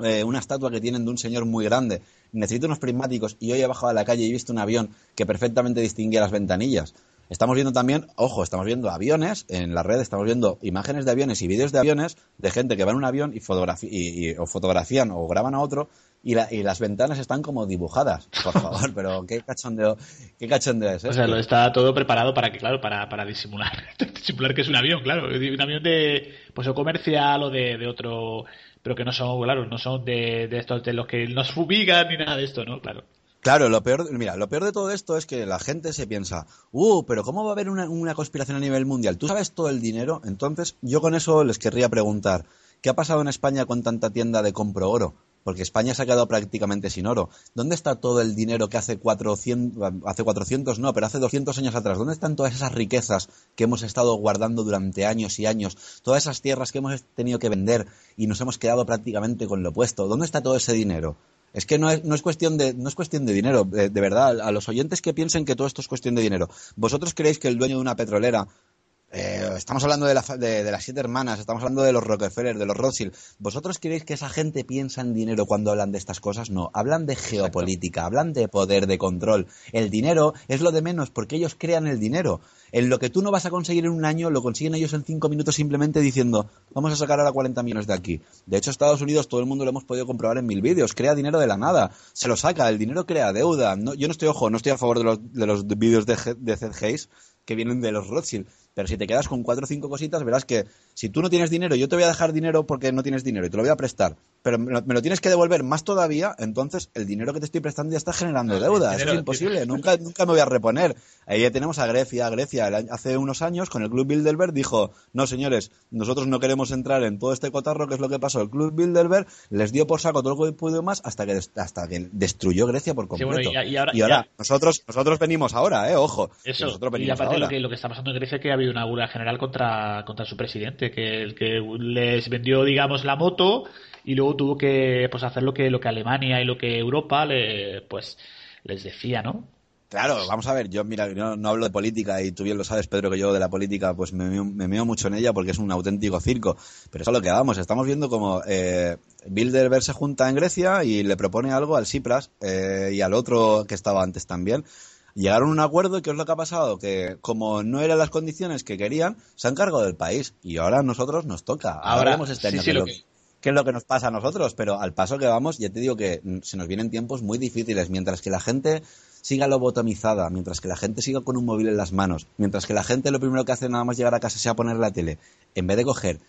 eh, una estatua que tienen de un señor muy grande, necesito unos prismáticos y hoy he bajado a la calle y he visto un avión que perfectamente distinguía las ventanillas. Estamos viendo también, ojo, estamos viendo aviones en la red, estamos viendo imágenes de aviones y vídeos de aviones de gente que va en un avión y, y- y- o fotografían o graban a otro y, la- y las ventanas están como dibujadas. Por <laughs> favor, pero qué cachondeo, qué cachondeo es O esto? sea, lo está todo preparado para que, claro, para, para disimular. <laughs> disimular que es un avión, claro. Un avión de, pues, o comercial o de, de otro, pero que no son, claro, no son de, de estos de los que nos fumigan ni nada de esto, ¿no? Claro. Claro, lo peor, mira, lo peor de todo esto es que la gente se piensa, uh, pero ¿cómo va a haber una, conspiración a nivel mundial? ¿Tú sabes todo el dinero? Entonces, yo con eso les querría preguntar, ¿qué ha pasado en España con tanta tienda de compro oro? Porque España se ha quedado prácticamente sin oro. ¿Dónde está todo el dinero que hace 400, hace 400 no, pero hace 200 años atrás? ¿Dónde están todas esas riquezas que hemos estado guardando durante años y años? Todas esas tierras que hemos tenido que vender y nos hemos quedado prácticamente con lo puesto. ¿Dónde está todo ese dinero? Es que no es, no es cuestión de no es cuestión de dinero, de, de verdad, a los oyentes que piensen que todo esto es cuestión de dinero. ¿Vosotros creéis que el dueño de una petrolera eh, estamos hablando de, la de- de las siete hermanas, estamos hablando de los Rockefeller, de los Rothschild. ¿Vosotros creéis que esa gente piensa en dinero cuando hablan de estas cosas? No, hablan de geopolítica, hablan de poder, de control. El dinero es lo de menos porque ellos crean el dinero. En lo que tú no vas a conseguir en un año, lo consiguen ellos en cinco minutos simplemente diciendo, vamos a sacar ahora 40 millones de aquí. De hecho, Estados Unidos, todo el mundo lo hemos podido comprobar en mil vídeos, crea dinero de la nada, se lo saca, el dinero crea deuda. No, yo no estoy, ojo, no estoy a favor de los, de los vídeos de, de Zed Hayes, que vienen de los Rothschild, Pero si te quedas con cuatro o cinco cositas, verás que si tú no tienes dinero, yo te voy a dejar dinero porque no tienes dinero y te lo voy a prestar, pero me lo, me lo tienes que devolver más todavía, entonces el dinero que te estoy prestando ya está generando deuda. Eso es imposible, nunca, nunca me voy a reponer. Ahí ya tenemos a Grecia. Grecia hace unos años con el Club Bilderberg dijo, no señores, nosotros no queremos entrar en todo este cotarro, que es lo que pasó. El Club Bilderberg les dio por saco todo lo que pudo más hasta que, hasta que destruyó Grecia por Sí, completo. bueno, y- y ahora- nosotros, nosotros venimos ahora, eh, ojo. Eso, nosotros y venimos aparte ahora. lo que, lo que está pasando en Grecia es que ha habido una huelga general contra, contra su presidente, que el que les vendió, digamos, la moto y luego tuvo que pues hacer lo que, lo que Alemania y lo que Europa le, pues les decía, ¿no? Claro, vamos a ver, yo mira, yo no hablo de política y tú bien lo sabes, Pedro, que yo de la política pues me, me mucho en ella porque es un auténtico circo. Pero eso es lo que vamos, estamos viendo como eh, Bilderberg se junta en Grecia y le propone algo al Tsipras eh, y al otro que estaba antes también. Llegaron a un acuerdo y ¿qué es lo que ha pasado? Que como no eran las condiciones que querían, se han cargado del país. Y ahora a nosotros nos toca. Ahora, este año sí, qué es lo que- qué es lo que nos pasa a nosotros, pero al paso que vamos, ya te digo que mm, se nos vienen tiempos muy difíciles, mientras que la gente siga lobotomizada, mientras que la gente siga con un móvil en las manos, mientras que la gente lo primero que hace nada más llegar a casa sea poner la tele, en vez de coger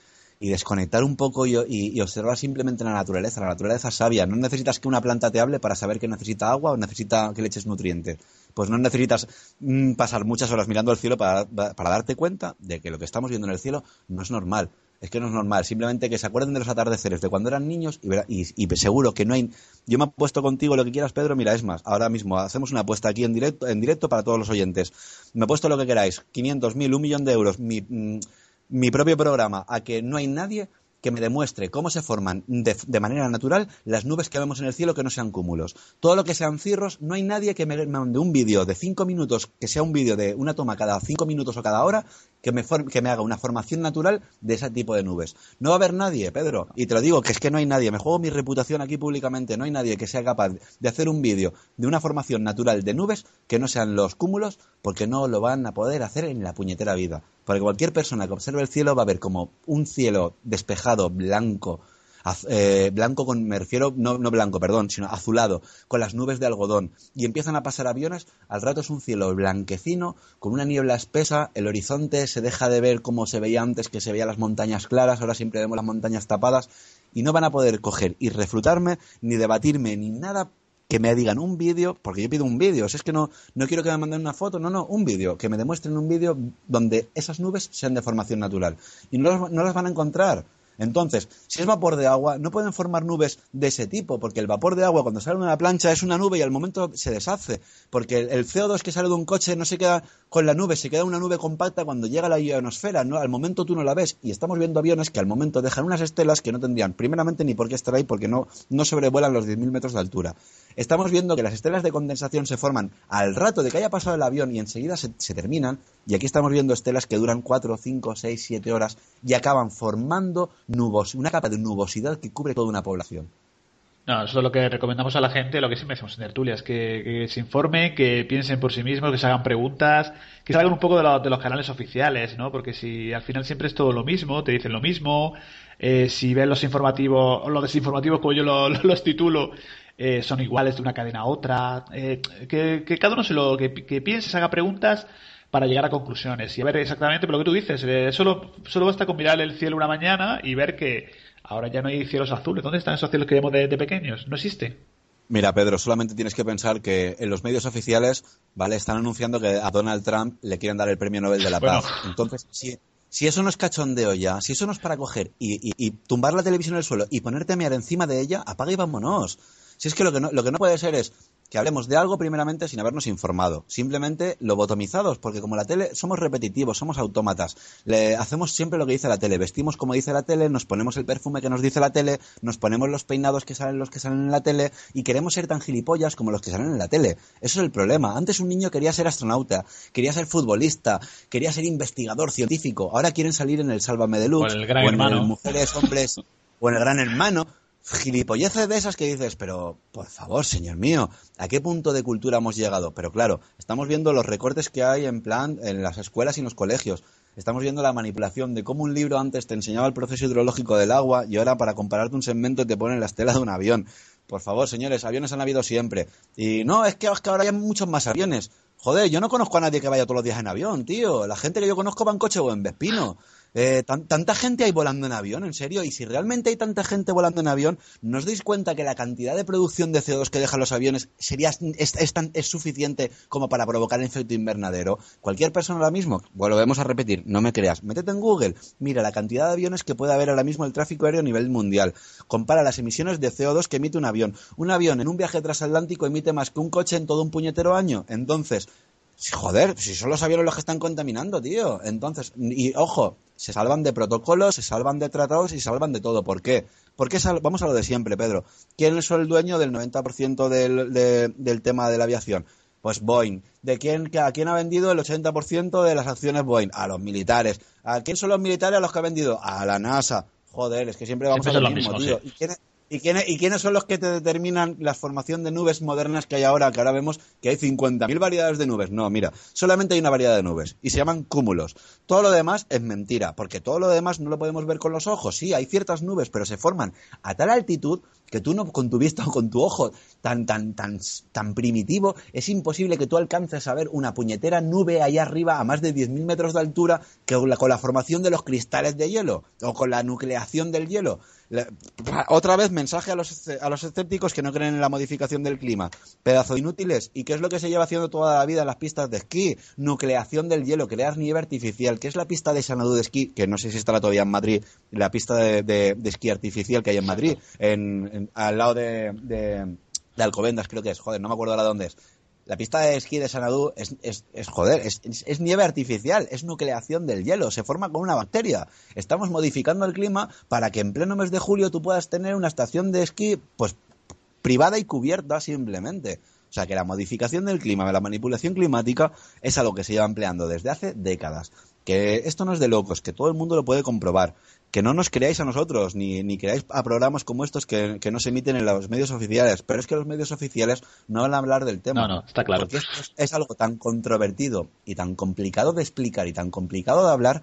y desconectar un poco y, y- y observar simplemente la naturaleza, la naturaleza sabia, no necesitas que una planta te hable para saber que necesita agua o necesita que le eches nutrientes, pues no necesitas mm, pasar muchas horas mirando al cielo para, para darte cuenta de que lo que estamos viendo en el cielo no es normal, es que no es normal. Simplemente que se acuerden de los atardeceres de cuando eran niños y, seguro que no hay. Yo me he puesto contigo lo que quieras, Pedro. Mira, es más, ahora mismo hacemos una apuesta aquí en directo, en directo para todos los oyentes. Me he puesto lo que queráis: 500, 1000, un millón de euros, mm, mi propio programa, a que no hay nadie que me demuestre cómo se forman de, de manera natural las nubes que vemos en el cielo que no sean cúmulos. Todo lo que sean cirros, no hay nadie que me mande un vídeo de cinco minutos, que sea un vídeo de una toma cada cinco minutos o cada hora, que me, que me haga una formación natural de ese tipo de nubes. No va a haber nadie, Pedro. Y te lo digo, que es que no hay nadie. Me juego mi reputación aquí públicamente. No hay nadie que sea capaz de hacer un vídeo de una formación natural de nubes que no sean los cúmulos, porque no lo van a poder hacer en la puñetera vida. Porque cualquier persona que observe el cielo va a ver como un cielo despejado, blanco, az- eh, blanco con, me refiero, no, no blanco, perdón, sino azulado, con las nubes de algodón, y empiezan a pasar aviones, al rato es un cielo blanquecino, con una niebla espesa, el horizonte se deja de ver como se veía antes, que se veían las montañas claras, ahora siempre vemos las montañas tapadas, y no van a poder coger y refrutarme, ni debatirme, ni nada que me digan un vídeo, porque yo pido un vídeo, si es que no, no quiero que me manden una foto, no, no, un vídeo, que me demuestren un vídeo donde esas nubes sean de formación natural. Y no no las van a encontrar. Entonces, si es vapor de agua, no pueden formar nubes de ese tipo, porque el vapor de agua cuando sale de una plancha es una nube y al momento se deshace, porque el, el CO2 que sale de un coche no se queda con la nube, se queda una nube compacta cuando llega a la ionosfera, ¿no? al momento tú no la ves, y estamos viendo aviones que al momento dejan unas estelas que no tendrían primeramente ni por qué estar ahí, porque no, no sobrevuelan los 10.000 metros de altura. Estamos viendo que las estelas de condensación se forman al rato de que haya pasado el avión y enseguida se, terminan, y aquí estamos viendo estelas que duran 4, 5, 6, 7 horas y acaban formando nubos, una capa de nubosidad que cubre toda una población. No, eso es lo que recomendamos a la gente, lo que siempre decimos en tertulias, que, que se informen, que piensen por sí mismos, que se hagan preguntas, que salgan un poco de, lo- de los canales oficiales, ¿no? Porque si al final siempre es todo lo mismo, te dicen lo mismo, eh, si ven los informativos, los desinformativos como yo lo- <laughs> los titulo, eh, son iguales de una cadena a otra, eh, que, que cada uno se lo, que, que piense, se haga preguntas para llegar a conclusiones y a ver exactamente pero lo que tú dices, eh, solo, solo basta con mirar el cielo una mañana y ver que ahora ya no hay cielos azules. ¿Dónde están esos cielos que vemos de, de pequeños? No existe. Mira, Pedro, solamente tienes que pensar que en los medios oficiales, ¿vale? Están anunciando que a Donald Trump le quieren dar el premio Nobel de la Bueno. Paz. Entonces, si, si eso no es cachondeo ya, si eso no es para coger y, y- y tumbar la televisión en el suelo y ponerte a mirar encima de ella, apaga y vámonos. Si es que lo que no, lo que no puede ser es que hablemos de algo primeramente sin habernos informado, simplemente lobotomizados, porque como la tele somos repetitivos, somos autómatas, le hacemos siempre lo que dice la tele, vestimos como dice la tele, nos ponemos el perfume que nos dice la tele, nos ponemos los peinados que salen los que salen en la tele y queremos ser tan gilipollas como los que salen en la tele. Eso es el problema. Antes un niño quería ser astronauta, quería ser futbolista, quería ser investigador científico, ahora quieren salir en el Sálvame Deluxe O en el Gran o en Hermano. el Mujeres, Hombres o en el Gran Hermano gilipolleces de esas que dices, pero por favor, señor mío, ¿a qué punto de cultura hemos llegado? Pero claro, estamos viendo los recortes que hay en plan en las escuelas y en los colegios. Estamos viendo la manipulación de cómo un libro antes te enseñaba el proceso hidrológico del agua y ahora para compararte un segmento te ponen la estela de un avión. Por favor, señores, aviones han habido siempre. Y no, es que, es que ahora hay muchos más aviones. Joder, yo no conozco a nadie que vaya todos los días en avión, tío. La gente que yo conozco va en coche o en Vespino. Eh, tan- tanta gente hay volando en avión, en serio. Y si realmente hay tanta gente volando en avión, ¿no os dais cuenta que la cantidad de producción de CO2 que dejan los aviones sería, es, tan- suficiente como para provocar el efecto invernadero? Cualquier persona ahora mismo, volvemos a repetir, no me creas, métete en Google, mira la cantidad de aviones que puede haber ahora mismo el tráfico aéreo a nivel mundial. Compara las emisiones de CO2 que emite un avión. Un avión en un viaje transatlántico emite más que un coche en todo un puñetero año. Entonces, Joder, si son los aviones los que están contaminando, tío. Entonces, y ojo, se salvan de protocolos, se salvan de tratados y se salvan de todo. ¿Por qué? Porque sal- vamos a lo de siempre, Pedro. ¿Quién es el dueño del 90% del, de- del tema de la aviación? Pues Boeing. ¿De quién, ¿A quién ha vendido el 80% de las acciones Boeing? A los militares. ¿A quién son los militares a los que ha vendido? A la NASA. Joder, es que siempre vamos Siempre a lo lo mismo, mismo, tío. ¿Y quién es- ¿Y quiénes, ¿Y quiénes son los que te determinan la formación de nubes modernas que hay ahora? Que ahora vemos que hay 50.000 variedades de nubes. No, mira, solamente hay una variedad de nubes y se llaman cúmulos. Todo lo demás es mentira, porque todo lo demás no lo podemos ver con los ojos. Sí, hay ciertas nubes, pero se forman a tal altitud que tú no con tu vista o con tu ojo tan tan tan tan primitivo es imposible que tú alcances a ver una puñetera nube allá arriba a más de 10.000 metros de altura que con la, con la formación de los cristales de hielo o con la nucleación del hielo. Otra vez mensaje a los, a los escépticos que no creen en la modificación del clima. Pedazo inútiles. ¿Y qué es lo que se lleva haciendo toda la vida en las pistas de esquí? Nucleación del hielo, crear nieve artificial. ¿Qué es la pista de Sanadú de esquí? Que no sé si estará todavía en Madrid. La pista de, esquí artificial que hay en Madrid. En- al lado de, de, Alcobendas, creo que es. Joder, no me acuerdo ahora dónde es. La pista de esquí de Sanadú es, es, es joder, es nieve artificial, es nucleación del hielo, se forma con una bacteria. Estamos modificando el clima para que en pleno mes de julio tú puedas tener una estación de esquí, pues privada y cubierta simplemente. O sea que la modificación del clima, la manipulación climática es algo que se lleva empleando desde hace décadas. Que esto no es de locos, que todo el mundo lo puede comprobar. Que no nos creáis a nosotros, ni, ni creáis a programas como estos que, que no se emiten en los medios oficiales. Pero es que los medios oficiales no van a hablar del tema. No, no, está claro. Porque esto es, es algo tan controvertido y tan complicado de explicar y tan complicado de hablar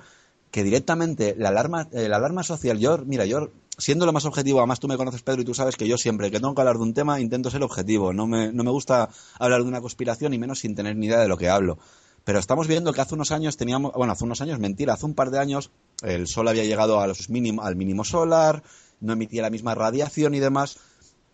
que directamente la alarma, eh, la alarma social, yo, mira, yo siendo lo más objetivo, además tú me conoces Pedro y tú sabes que yo siempre que tengo que hablar de un tema intento ser objetivo, no me, no me gusta hablar de una conspiración y menos sin tener ni idea de lo que hablo. Pero estamos viendo que hace unos años teníamos, bueno, hace unos años, mentira, hace un par de años el sol había llegado a los al mínimo solar, no emitía la misma radiación y demás.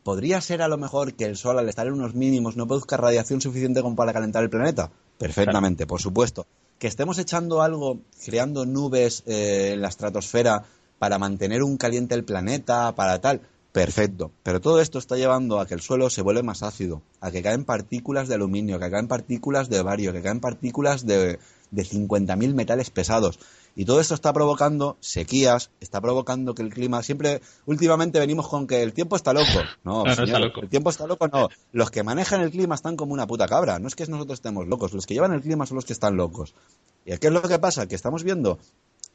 ¿Podría ser a lo mejor que el Sol, al estar en unos mínimos, no produzca radiación suficiente para calentar el planeta? Perfectamente, por supuesto. Que estemos echando algo, creando nubes eh, en la estratosfera para mantener un caliente el planeta, para tal. Perfecto. Pero todo esto está llevando a que el suelo se vuelve más ácido, a que caen partículas de aluminio, que caen partículas de bario, que caen partículas de, de 50.000 metales pesados. Y todo esto está provocando sequías, está provocando que el clima siempre, últimamente venimos con que el tiempo está loco. No, <laughs> No, no señor, está loco. el tiempo está loco, no. Los que manejan el clima están como una puta cabra. No es que nosotros estemos locos, los que llevan el clima son los que están locos. ¿Y qué es lo que pasa? Que estamos viendo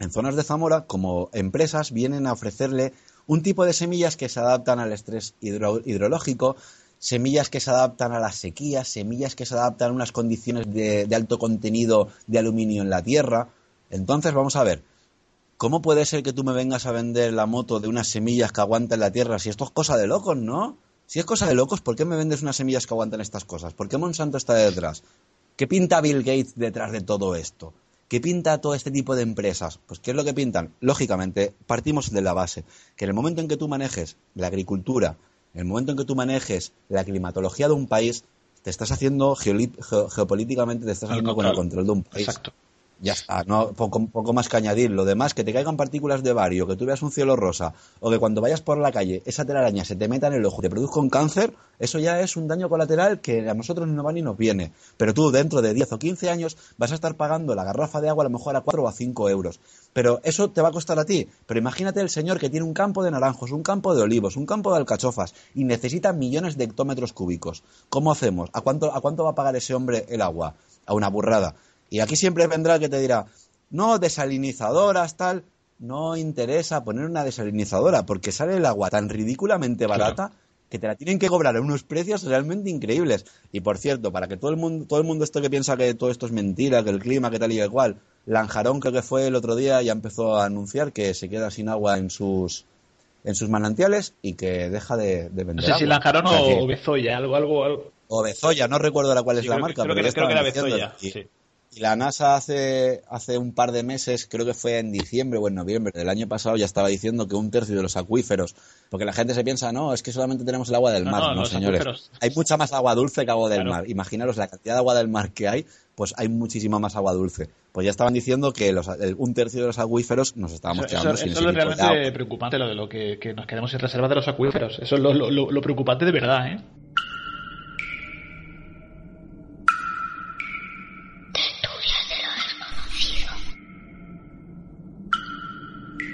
en zonas de Zamora como empresas vienen a ofrecerle un tipo de semillas que se adaptan al estrés hidro- hidrológico, semillas que se adaptan a las sequías, semillas que se adaptan a unas condiciones de, de alto contenido de aluminio en la tierra. Entonces, vamos a ver, ¿cómo puede ser que tú me vengas a vender la moto de unas semillas que aguantan la tierra si esto es cosa de locos, no? Si es cosa de locos, ¿por qué me vendes unas semillas que aguantan estas cosas? ¿Por qué Monsanto está detrás? ¿Qué pinta Bill Gates detrás de todo esto? ¿Qué pinta todo este tipo de empresas? Pues ¿qué es lo que pintan? Lógicamente, partimos de la base, que en el momento en que tú manejes la agricultura, en el momento en que tú manejes la climatología de un país, te estás haciendo geopolíticamente, te estás haciendo con el control. control de un país. Exacto. Ya está, no, poco, más que añadir. Lo demás, que te caigan partículas de bario, que tú veas un cielo rosa, o que cuando vayas por la calle esa telaraña se te meta en el ojo y te produzca un cáncer, eso ya es un daño colateral que a nosotros no va ni nos viene. Pero tú dentro de 10 o 15 años vas a estar pagando la garrafa de agua a lo mejor a 4 o a 5 euros. Pero eso te va a costar a ti. Pero imagínate el señor que tiene un campo de naranjos, un campo de olivos, un campo de alcachofas y necesita millones de hectómetros cúbicos. ¿Cómo hacemos? ¿A cuánto, ¿A cuánto va a pagar ese hombre el agua? A una burrada. Y aquí siempre vendrá el que te dirá, no, desalinizadoras, tal. No interesa poner una desalinizadora porque sale el agua tan ridículamente barata que te la tienen que cobrar a unos precios realmente increíbles. Y por cierto, para que todo el mundo, todo el mundo esto que piensa que todo esto es mentira, que el clima, que tal y que cual, Lanjarón creo que fue el otro día ya empezó a anunciar que se queda sin agua en sus en sus manantiales y que deja de, de No vender sé si. Lanjarón O sea que- o Bezoya, algo, algo, algo. o Bezoya, no recuerdo la cuál es la creo, marca, creo pero que, creo que era Bezoya. y- sí. Y la NASA hace, hace un par de meses, creo que fue en diciembre o en noviembre del año pasado, ya estaba diciendo que un tercio de los acuíferos, porque la gente se piensa, no, es que solamente tenemos el agua del No, mar. no, señores. acuíferos. Hay mucha más agua dulce que agua del Claro. mar. Imaginaros la cantidad de agua del mar que hay, pues hay muchísima más agua dulce. Pues ya estaban diciendo que los- el- un tercio de los acuíferos nos estábamos Eso, quedando eso- sin eso es realmente preocupante, lo de lo que, que nos quedemos sin reservas de los acuíferos. Eso es lo- lo preocupante de verdad, ¿eh?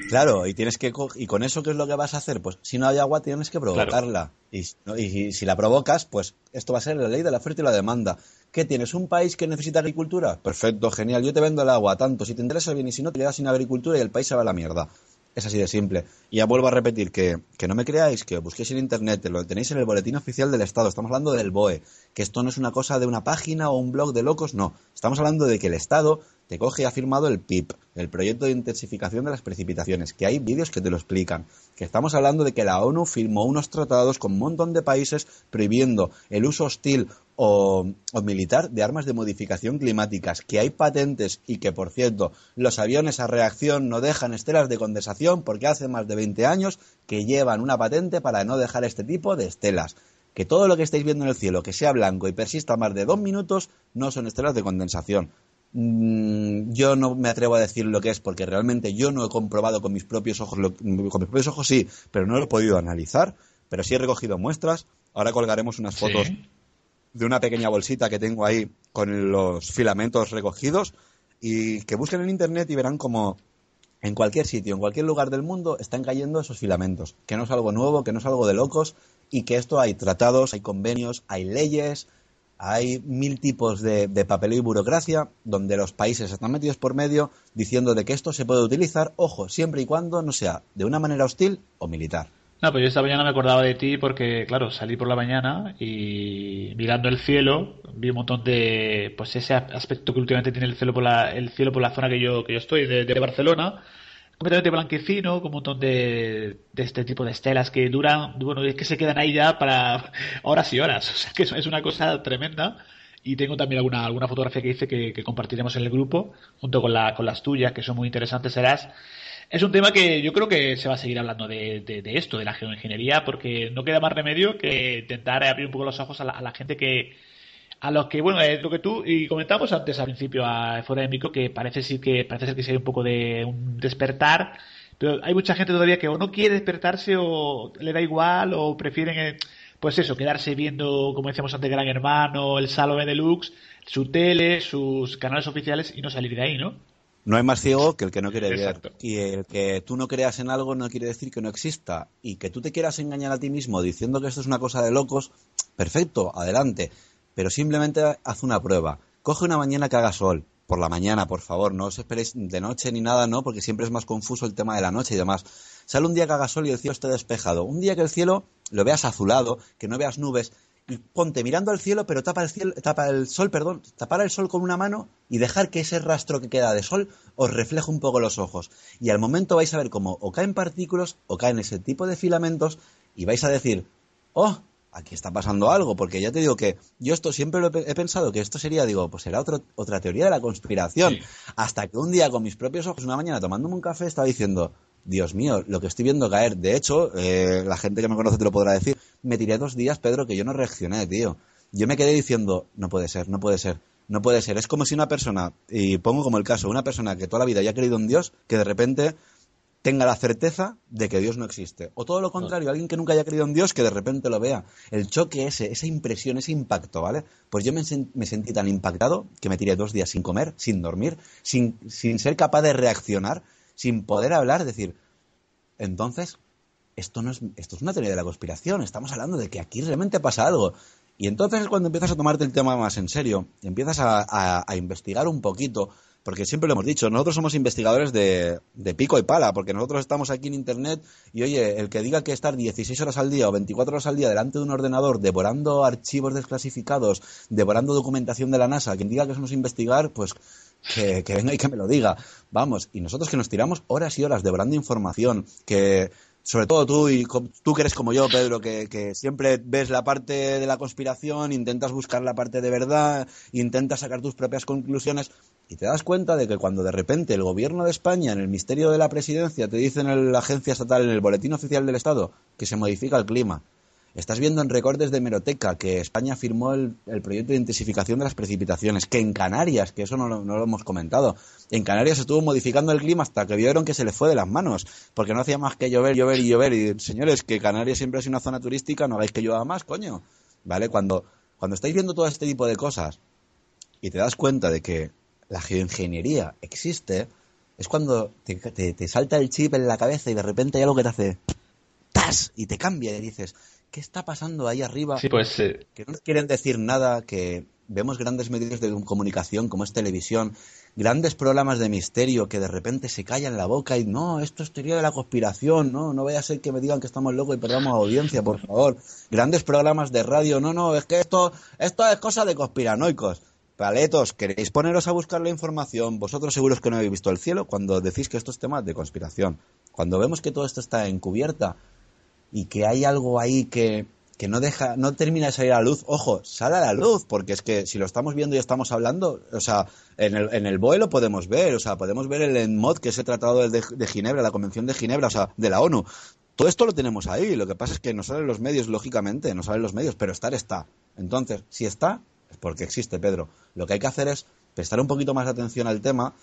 Claro, y tienes que y con eso qué es lo que vas a hacer, pues si no hay agua tienes que provocarla y, si no- y si la provocas, pues esto va a ser la ley de la oferta y la demanda. ¿Qué tienes? ¿Un país que necesita agricultura? Perfecto, genial. Yo te vendo el agua tanto si te interesa bien y si no te quedas sin agricultura y el país se va a la mierda. Es así de simple. Y ya vuelvo a repetir que, que no me creáis, que busquéis en internet, lo tenéis en el boletín oficial del Estado. Estamos hablando del BOE, que esto no es una cosa de una página o un blog de locos, no. Estamos hablando de que el Estado te coge y ha firmado el PIP, el Proyecto de Intensificación de las Precipitaciones, que hay vídeos que te lo explican. Que estamos hablando de que la ONU firmó unos tratados con un montón de países prohibiendo el uso hostil o, o militar de armas de modificación climáticas, que hay patentes y que, por cierto, los aviones a reacción no dejan estelas de condensación porque hace más de 20 años que llevan una patente para no dejar este tipo de estelas. Que todo lo que estáis viendo en el cielo, que sea blanco y persista más de dos minutos, no son estelas de condensación. Mm, yo no me atrevo a decir lo que es porque realmente yo no he comprobado con mis propios ojos, lo- con mis propios ojos sí, pero no lo he podido analizar, pero sí he recogido muestras. Ahora colgaremos unas fotos Sí. De una pequeña bolsita que tengo ahí con los filamentos recogidos y que busquen en internet y verán como en cualquier sitio, en cualquier lugar del mundo están cayendo esos filamentos, que no es algo nuevo, que no es algo de locos y que esto hay tratados, hay convenios, hay leyes, hay mil tipos de, de papeleo y burocracia donde los países están metidos por medio diciendo de que esto se puede utilizar, ojo, siempre y cuando no sea de una manera hostil o militar. No, pues yo esta mañana me acordaba de ti porque, claro, salí por la mañana y mirando el cielo vi un montón de, pues ese aspecto que últimamente tiene el cielo por la, el cielo por la zona que yo, que yo estoy, de, de Barcelona, completamente blanquecino, con un montón de, de este tipo de estelas que duran, bueno, es que se quedan ahí ya para <laughs> horas y horas, <laughs> o sea que es una cosa tremenda. Y tengo también alguna, alguna fotografía que hice que, que compartiremos en el grupo, junto con, la, con las tuyas, que son muy interesantes, serás. Es un tema que yo creo que se va a seguir hablando de, de- de esto, de la geoingeniería, porque no queda más remedio que intentar abrir un poco los ojos a la, gente que, a los que, bueno, es lo que tú y comentamos antes al principio a, fuera de micro, que parece sí que parece ser que sea un poco de un despertar, pero hay mucha gente todavía que o no quiere despertarse o le da igual o prefieren, eh, pues eso, quedarse viendo, como decíamos antes, Gran Hermano, el Salome Deluxe, su tele, sus canales oficiales y no salir de ahí, ¿no? No hay más ciego que el que no quiere Exacto. ver. Y el que tú no creas en algo no quiere decir que no exista. Y que tú te quieras engañar a ti mismo diciendo que esto es una cosa de locos, perfecto, adelante. Pero simplemente haz una prueba. Coge una mañana que haga sol. Por la mañana, por favor, no os esperéis de noche ni nada, ¿no? Porque siempre es más confuso el tema de la noche y demás. Sale un día que haga sol y el cielo esté despejado. Un día que el cielo lo veas azulado, que no veas nubes, ponte mirando al cielo, pero tapa el cielo, tapa el sol, perdón, tapar el sol con una mano y dejar que ese rastro que queda de sol os refleje un poco los ojos. Y al momento vais a ver cómo o caen partículas o caen ese tipo de filamentos y vais a decir, oh, aquí está pasando algo, porque ya te digo que yo esto siempre lo he, pe- he pensado que esto sería, digo, pues será otro- otra teoría de la conspiración. Sí. Hasta que un día con mis propios ojos, una mañana tomándome un café, estaba diciendo, Dios mío, lo que estoy viendo caer. De hecho, eh, la gente que me conoce te lo podrá decir. Me tiré dos días, Pedro, que yo no reaccioné, tío. Yo me quedé diciendo, no puede ser, no puede ser, no puede ser. Es como si una persona, y pongo como el caso, una persona que toda la vida haya creído en Dios, que de repente tenga la certeza de que Dios no existe. O todo lo contrario, alguien que nunca haya creído en Dios, que de repente lo vea. El choque ese, esa impresión, ese impacto, ¿vale? Pues yo me, me sentí tan impactado que me tiré dos días sin comer, sin dormir, sin, sin ser capaz de reaccionar, sin poder hablar, decir, entonces, esto no es, esto es una teoría de la conspiración, estamos hablando de que aquí realmente pasa algo. Y entonces es cuando empiezas a tomarte el tema más en serio, empiezas a, a- a investigar un poquito, porque siempre lo hemos dicho, nosotros somos investigadores de, de pico y pala, porque nosotros estamos aquí en Internet y oye, el que diga que estar 16 horas al día o 24 horas al día delante de un ordenador devorando archivos desclasificados, devorando documentación de la NASA, quien diga que somos investigar, pues que, que venga y que me lo diga. Vamos, y nosotros que nos tiramos horas y horas devorando información, que sobre todo tú y tú que eres como yo, Pedro, que, siempre ves la parte de la conspiración, intentas buscar la parte de verdad, intentas sacar tus propias conclusiones y te das cuenta de que cuando de repente el gobierno de España, en el misterio de la presidencia, te dicen en la agencia estatal, en el boletín oficial del Estado, que se modifica el clima. Estás viendo en recortes de Meroteca que España firmó el, el proyecto de intensificación de las precipitaciones, que en Canarias, que eso no lo, no lo hemos comentado, en Canarias estuvo modificando el clima hasta que vieron que se le fue de las manos, porque no hacía más que llover, llover y llover. Y señores, que Canarias siempre es una zona turística, no hagáis que llueva más, coño. ¿Vale? Cuando, cuando estáis viendo todo este tipo de cosas y te das cuenta de que la geoingeniería existe, es cuando te, te- te salta el chip en la cabeza y de repente hay algo que te hace ¡tas! y te cambia y dices, ¿qué está pasando ahí arriba? Sí, pues eh, que no nos quieren decir nada, que vemos grandes medios de comunicación como es televisión, grandes programas de misterio que de repente se callan la boca y no, esto es teoría de la conspiración, no, no vaya a ser que me digan que estamos locos y perdamos audiencia, por favor. Grandes programas de radio, no, no, es que esto, esto es cosa de conspiranoicos. Paletos, ¿queréis poneros a buscar la información? Vosotros seguros que no habéis visto el cielo cuando decís que esto es tema de conspiración. Cuando vemos que todo esto está encubierta y que hay algo ahí que, que no deja, no termina de salir a la luz, ojo, sale a la luz, porque es que si lo estamos viendo y estamos hablando, o sea, en el, en el BOE lo podemos ver, o sea, podemos ver el ENMOD, que es el Tratado de, de Ginebra, la Convención de Ginebra, o sea, de la ONU. Todo esto lo tenemos ahí, lo que pasa es que no salen los medios, lógicamente, no salen los medios, pero estar está. Entonces, si está, es porque existe, Pedro. Lo que hay que hacer es prestar un poquito más de atención al tema,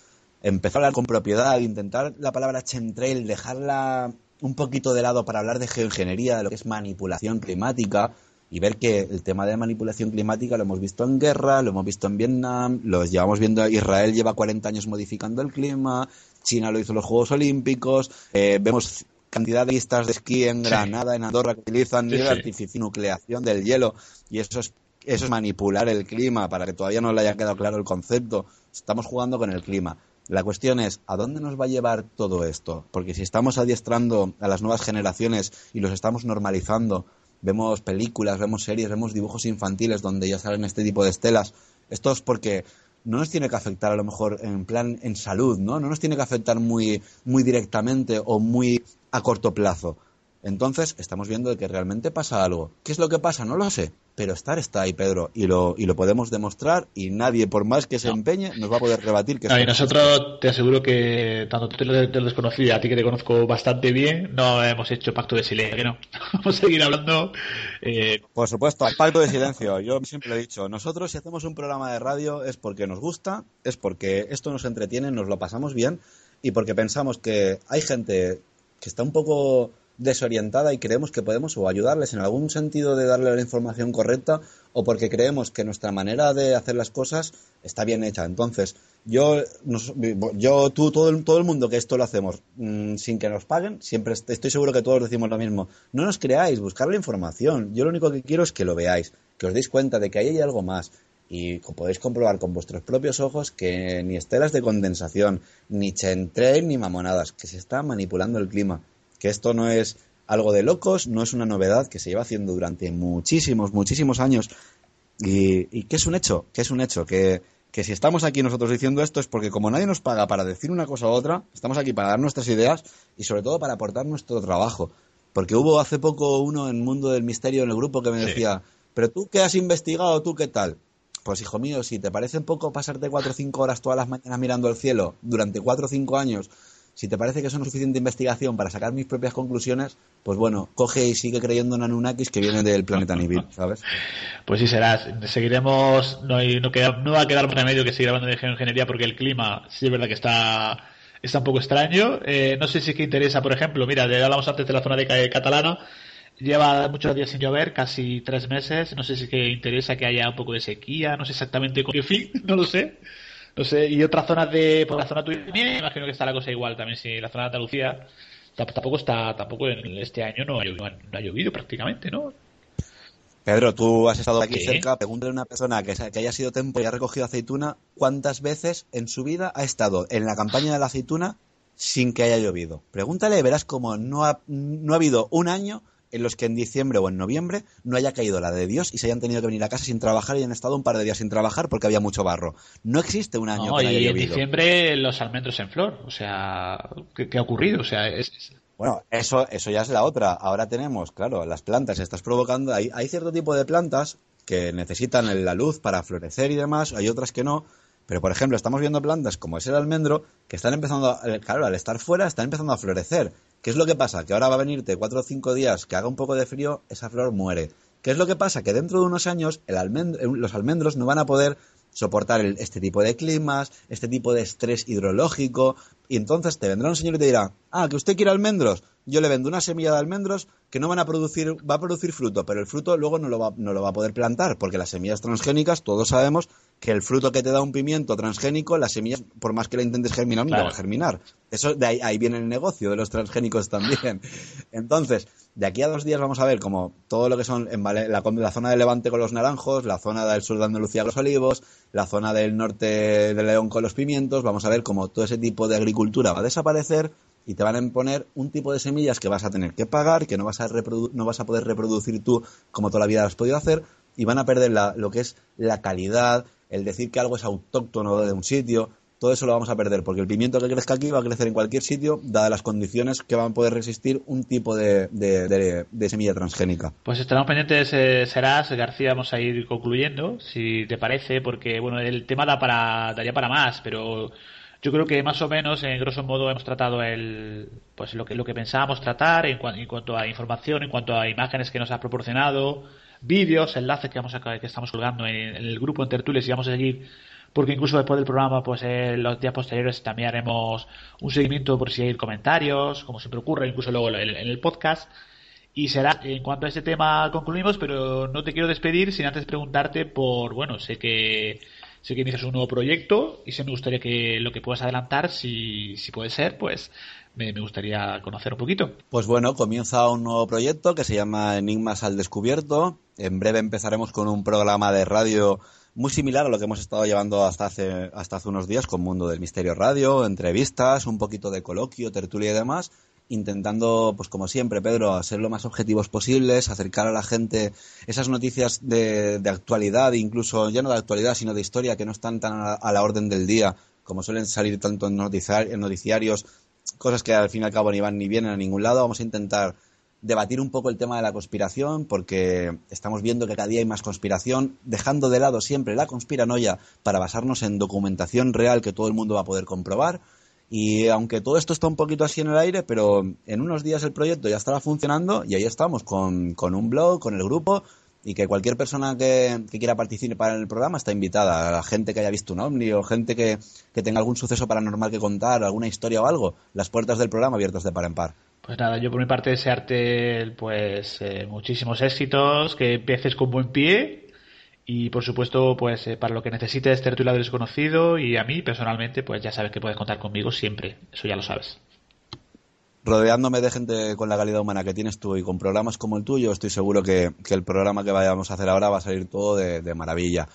empezar a hablar con propiedad, intentar la palabra chemtrail, dejarla un poquito de lado para hablar de geoingeniería, de lo que es manipulación climática y ver que el tema de manipulación climática lo hemos visto en guerra, lo hemos visto en Vietnam, lo llevamos viendo, Israel lleva 40 años modificando el clima, China lo hizo en los Juegos Olímpicos, eh, vemos cantidad de pistas de esquí en Granada, en Andorra, que utilizan Sí, sí. artificial, nucleación del hielo, y eso es, eso es manipular el clima, para que todavía no le haya quedado claro el concepto. Estamos jugando con el clima. La cuestión es, ¿a dónde nos va a llevar todo esto? Porque si estamos adiestrando a las nuevas generaciones y los estamos normalizando, vemos películas, vemos series, vemos dibujos infantiles donde ya salen este tipo de estelas, esto es porque no nos tiene que afectar a lo mejor en plan en salud, ¿no? No nos tiene que afectar muy, muy directamente o muy a corto plazo. Entonces, estamos viendo que realmente pasa algo. ¿Qué es lo que pasa? No lo sé. Pero estar está ahí, Pedro, y lo, y lo podemos demostrar y nadie, por más que se empeñe, nos va a poder rebatir que No, y nosotros te aseguro que tanto tú te lo, te lo a ti que te conozco bastante bien, no hemos hecho pacto de silencio, que no. <laughs> Vamos a seguir hablando. eh, Por supuesto, pacto de silencio. Yo siempre he dicho. Nosotros, si hacemos un programa de radio, es porque nos gusta, es porque esto nos entretiene, nos lo pasamos bien y porque pensamos que hay gente que está un poco desorientada y creemos que podemos o ayudarles en algún sentido de darle la información correcta o porque creemos que nuestra manera de hacer las cosas está bien hecha. Entonces, yo, yo tú, todo el, todo el mundo que esto lo hacemos mm, sin que nos paguen, siempre est- estoy seguro que todos decimos lo mismo. No nos creáis, buscar la información. Yo lo único que quiero es que lo veáis, que os deis cuenta de que ahí hay algo más. Y podéis comprobar con vuestros propios ojos que ni estelas de condensación, ni chemtrail, ni mamonadas, que se está manipulando el clima. Que esto no es algo de locos, no es una novedad que se lleva haciendo durante muchísimos, muchísimos años y, y que es un hecho, que es un hecho, que, que si estamos aquí nosotros diciendo esto es porque como nadie nos paga para decir una cosa u otra, estamos aquí para dar nuestras ideas y sobre todo para aportar nuestro trabajo. Porque hubo hace poco uno en Mundo del Misterio en el grupo que me Sí. decía, pero tú qué has investigado, tú qué tal. Pues hijo mío, si te parece poco pasarte cuatro o cinco horas todas las mañanas mirando el cielo durante cuatro o cinco años, si te parece que eso no suficiente investigación para sacar mis propias conclusiones, pues bueno, coge y sigue creyendo en Anunnakis que viene del planeta Nibiru, ¿sabes? Pues sí serás. Seguiremos, no, hay- no, queda- no va a quedar remedio que seguir hablando de geoingeniería porque el clima sí es verdad que está, está un poco extraño. Eh, no sé si es que interesa, por ejemplo, mira, le hablamos antes de la zona de Ca- catalana. Lleva muchos días sin llover, casi tres meses. No sé si es que interesa que haya un poco de sequía, no sé exactamente con qué fin, <laughs> no lo sé. No sé, y otras zonas de, por la zona tuya también, imagino que está la cosa igual también, si la zona de Andalucía tamp- tampoco está, tampoco en este año no ha llovido, no ha llovido prácticamente, ¿no? Pedro, tú has estado aquí ¿Qué? cerca, pregúntale a una persona que, que haya sido tiempo y ha recogido aceituna, ¿cuántas veces en su vida ha estado en la campaña de la aceituna sin que haya llovido? Pregúntale verás como no ha, no ha habido un año en los que en diciembre o en noviembre no haya caído la de Dios y se hayan tenido que venir a casa sin trabajar y hayan estado un par de días sin trabajar porque había mucho barro. No existe un año No, que no haya y en llovido. diciembre los almendros en flor. O sea, ¿qué, qué ha ocurrido? O sea, es, es- Bueno, eso, eso ya es la otra. Ahora tenemos, claro, las plantas, estás provocando, hay, hay cierto tipo de plantas que necesitan la luz para florecer y demás, hay otras que no, pero por ejemplo, estamos viendo plantas como es el almendro que están empezando, a, claro, al estar fuera, están empezando a florecer. ¿Qué es lo que pasa? Que ahora va a venirte cuatro o cinco días que haga un poco de frío, esa flor muere. ¿Qué es lo que pasa? Que dentro de unos años el los almendros no van a poder soportar este tipo de climas, este tipo de estrés hidrológico, y entonces te vendrá un señor y te dirá, ah, que usted quiere almendros, yo le vendo una semilla de almendros que no van a producir, va a producir fruto, pero el fruto luego no lo va, no lo va a poder plantar, porque las semillas transgénicas, todos sabemos que el fruto que te da un pimiento transgénico, las semillas, por más que la intentes germinar, no va a germinar. Eso, de ahí, ahí, viene el negocio de los transgénicos también. <laughs> Entonces, de aquí a dos días vamos a ver como todo lo que son en la, la, zona del Levante con los naranjos, la zona del sur de Andalucía con los olivos, la zona del norte de León con los pimientos, vamos a ver como todo ese tipo de agricultura va a desaparecer y te van a imponer un tipo de semillas que vas a tener que pagar, que no vas a, no vas a poder reproducir tú como toda la vida has podido hacer, y van a perder lo que es la calidad, el decir que algo es autóctono de un sitio, todo eso lo vamos a perder, porque el pimiento que crezca aquí va a crecer en cualquier sitio, dadas las condiciones que van a poder resistir un tipo de, semilla transgénica. Pues estaremos pendientes, eh, Serás, García, vamos a ir concluyendo, si te parece, porque bueno, el tema da para, daría para más, pero yo creo que más o menos, en grosso modo, hemos tratado el, pues lo que, lo que pensábamos tratar en, cuanto a información, en cuanto a imágenes que nos ha proporcionado, vídeos, enlaces que, vamos a, que estamos colgando en, el grupo en Tertulias y vamos a seguir porque incluso después del programa, pues en los días posteriores también haremos un seguimiento por si hay comentarios, como siempre ocurre, incluso luego en el podcast. Y será, en cuanto a ese tema concluimos, pero no te quiero despedir sin antes preguntarte por, bueno, sé que sé que inicias un nuevo proyecto y se me gustaría que lo que puedas adelantar, si, si puede ser, pues me, me, gustaría conocer un poquito. Pues bueno, comienza un nuevo proyecto que se llama Enigmas al Descubierto. En breve empezaremos con un programa de radio muy similar a lo que hemos estado llevando hasta hace, hasta hace unos días con Mundo del Misterio Radio, entrevistas, un poquito de coloquio, tertulia y demás, intentando, pues como siempre, Pedro, ser lo más objetivos posibles, acercar a la gente esas noticias de, de actualidad, incluso ya no de actualidad, sino de historia, que no están tan a, la orden del día, como suelen salir tanto en, en noticiarios, cosas que al fin y al cabo ni van ni vienen a ningún lado. Vamos a intentar debatir un poco el tema de la conspiración, porque estamos viendo que cada día hay más conspiración, dejando de lado siempre la conspiranoia para basarnos en documentación real que todo el mundo va a poder comprobar. Y aunque todo esto está un poquito así en el aire, pero en unos días el proyecto ya estará funcionando y ahí estamos con, un blog, con el grupo y que cualquier persona que, quiera participar en el programa está invitada. La gente que haya visto un ovni o gente que, que tenga algún suceso paranormal que contar, alguna historia o algo, las puertas del programa abiertas de par en par. Pues nada, yo por mi parte desearte pues eh, muchísimos éxitos, que empieces con buen pie y por supuesto pues eh, para lo que necesites tertulia del desconocido y a mí personalmente pues ya sabes que puedes contar conmigo siempre, eso ya lo sabes. Rodeándome de gente con la calidad humana que tienes tú y con programas como el tuyo, estoy seguro que, el programa que vayamos a hacer ahora va a salir todo de maravilla.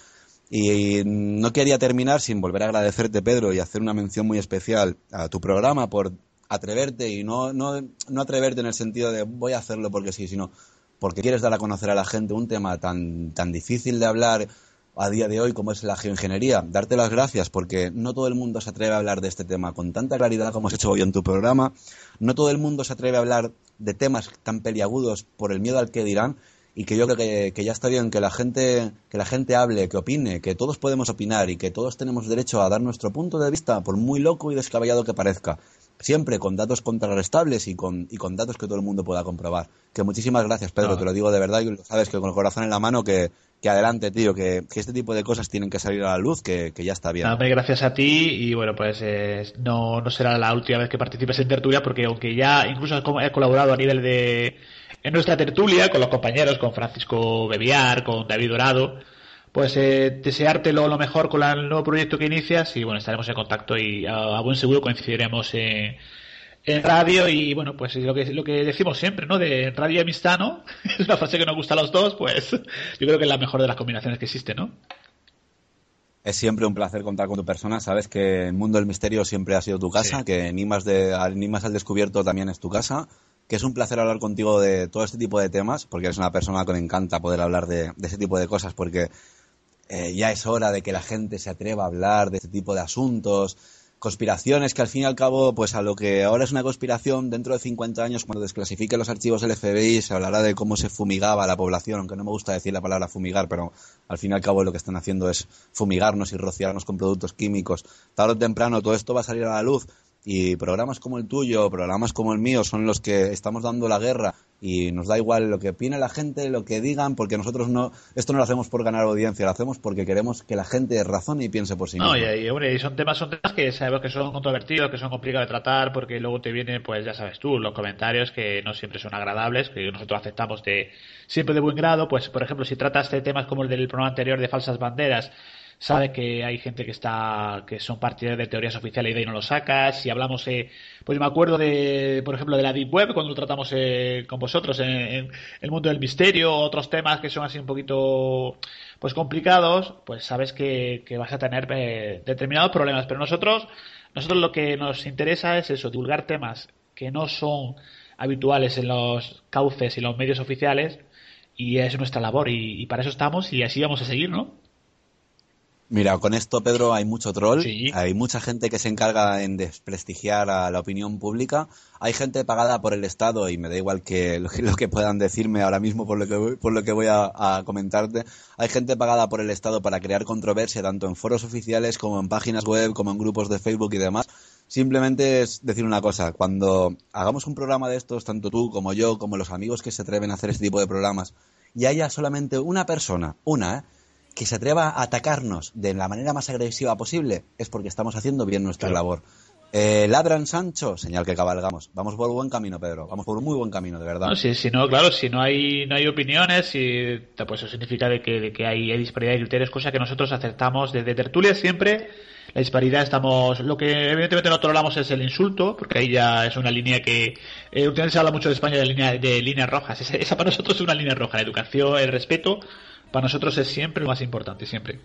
Y no quería terminar sin volver a agradecerte, Pedro, y hacer una mención muy especial a tu programa por atreverte y no, no, no atreverte en el sentido de voy a hacerlo porque sí, sino porque quieres dar a conocer a la gente un tema tan, tan difícil de hablar a día de hoy como es la geoingeniería. Darte las gracias porque no todo el mundo se atreve a hablar de este tema con tanta claridad como has hecho hoy en tu programa. No todo el mundo se atreve a hablar de temas tan peliagudos por el miedo al que dirán y que yo creo que, que, ya está bien que la gente que la gente hable, que opine, que todos podemos opinar y que todos tenemos derecho a dar nuestro punto de vista por muy loco y descabellado que parezca siempre con datos contrarrestables y con, y con datos que todo el mundo pueda comprobar. Que muchísimas gracias, Pedro, te lo digo de verdad y lo sabes que con el corazón en la mano que, que adelante, tío, que, este tipo de cosas tienen que salir a la luz, que, ya está bien. gracias a ti y bueno, pues eh, no, no será la última vez que participes en tertulia porque aunque ya incluso he colaborado a nivel de... en nuestra tertulia con los compañeros, con Francisco Bebiar, con David Dorado, pues eh, desearte lo, mejor con el nuevo proyecto que inicias y bueno, estaremos en contacto y a, buen seguro coincidiremos en, radio y bueno, pues lo que, lo que decimos siempre, ¿no? De radio y amistad, ¿no? <laughs> es una frase que nos gusta a los dos, pues yo creo que es la mejor de las combinaciones que existe, ¿no? Es siempre un placer contar con tu persona. Sabes que el mundo del misterio siempre ha sido tu casa, que Nimas, de, Nimas al Descubierto también es tu casa, que es un placer hablar contigo de todo este tipo de temas, porque eres una persona que me encanta poder hablar de, de ese tipo de cosas, porque eh, ya es hora de que la gente se atreva a hablar de este tipo de asuntos. conspiraciones que al fin y al cabo, pues a lo que ahora es una conspiración, dentro de 50 años, cuando desclasifique los archivos del FBI, se hablará de cómo se fumigaba la población, aunque no me gusta decir la palabra fumigar, pero al fin y al cabo lo que están haciendo es fumigarnos y rociarnos con productos químicos. Tarde o temprano todo esto va a salir a la luz y programas como el tuyo, programas como el mío son los que estamos dando la guerra y nos da igual lo que opine la gente, lo que digan, porque nosotros no, esto no lo hacemos por ganar audiencia, lo hacemos porque queremos que la gente razone y piense por sí misma. No, y, hombre, y son temas, son temas que sabemos que son controvertidos, que son complicados de tratar, porque luego te vienen, pues ya sabes tú, los comentarios que no siempre son agradables, que nosotros aceptamos de siempre de buen grado, pues por ejemplo, si tratas de temas como el del programa anterior de falsas banderas, sabe que hay gente que está que son partidarios de teorías oficiales y de ahí no lo sacas. Si hablamos eh, pues me acuerdo de por ejemplo de la deep web cuando lo tratamos eh, con vosotros en, el mundo del misterio otros temas que son así un poquito pues complicados pues sabes que, vas a tener eh, determinados problemas. Pero nosotros nosotros lo que nos interesa es eso divulgar temas que no son habituales en los cauces y los medios oficiales y es nuestra labor y, y para eso estamos y así vamos a seguir no Mira, con esto, Pedro, hay mucho troll. Hay mucha gente que se encarga en desprestigiar a la opinión pública. Hay gente pagada por el Estado, y me da igual que lo, que, puedan decirme ahora mismo por lo que, por lo que voy a, comentarte. Hay gente pagada por el Estado para crear controversia, tanto en foros oficiales como en páginas web, como en grupos de Facebook y demás. Simplemente es decir una cosa, cuando hagamos un programa de estos, tanto tú como yo, como los amigos que se atreven a hacer este tipo de programas, y haya solamente una persona, una, ¿eh? Que se atreva a atacarnos de la manera más agresiva posible es porque estamos haciendo bien nuestra labor. Eh, ladran Sancho, señal que cabalgamos. Vamos por buen camino, Pedro. Vamos por un muy buen camino, de verdad. No, si, si no, claro, si no hay, no hay opiniones, y, pues eso significa de que, de que hay, disparidad de criterios, cosa que nosotros aceptamos desde tertulia siempre. La disparidad estamos. Lo que evidentemente no toleramos es el insulto, porque ahí ya es una línea que. Eh, últimamente se habla mucho de España de, línea, de líneas rojas. Esa, esa para nosotros es una línea roja. La educación, el respeto para nosotros es siempre lo más importante, siempre.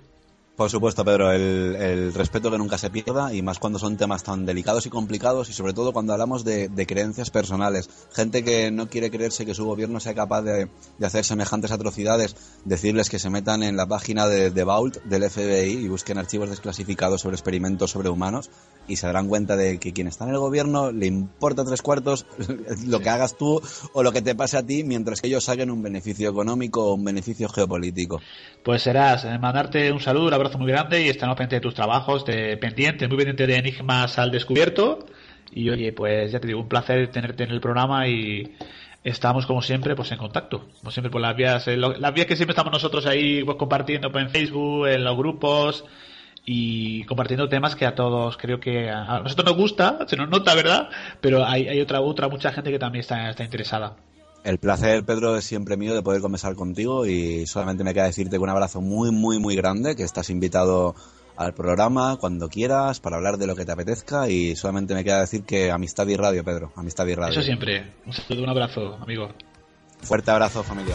Por supuesto, Pedro, el, respeto que nunca se pierda y más cuando son temas tan delicados y complicados y sobre todo cuando hablamos de, creencias personales. Gente que no quiere creerse que su gobierno sea capaz de, hacer semejantes atrocidades, decirles que se metan en la página de, de Vault del FBI y busquen archivos desclasificados sobre experimentos sobre humanos y se darán cuenta de que quien está en el gobierno le importa tres cuartos <laughs> lo que hagas tú o lo que te pase a ti mientras que ellos saquen un beneficio económico o un beneficio geopolítico. Pues serás eh, mandarte un saludo, abrazo muy grande y estamos pendientes de tus trabajos, de pendiente, muy pendiente de Enigmas al Descubierto. Y oye, pues ya te digo, un placer tenerte en el programa y estamos como siempre pues en contacto como siempre por las vías eh, las vías que siempre estamos nosotros ahí pues, compartiendo pues, en Facebook en los grupos y compartiendo temas que a todos creo que a nosotros nos gusta, se nos nota, ¿verdad? Pero hay, otra, otra mucha gente que también está interesada. El placer, Pedro, es siempre mío de poder conversar contigo y solamente me queda decirte un abrazo muy, muy, muy grande, que estás invitado al programa cuando quieras para hablar de lo que te apetezca y solamente me queda decir que amistad y radio, Pedro, amistad y radio. Eso siempre. Un saludo, un abrazo, amigo. Fuerte abrazo, familia.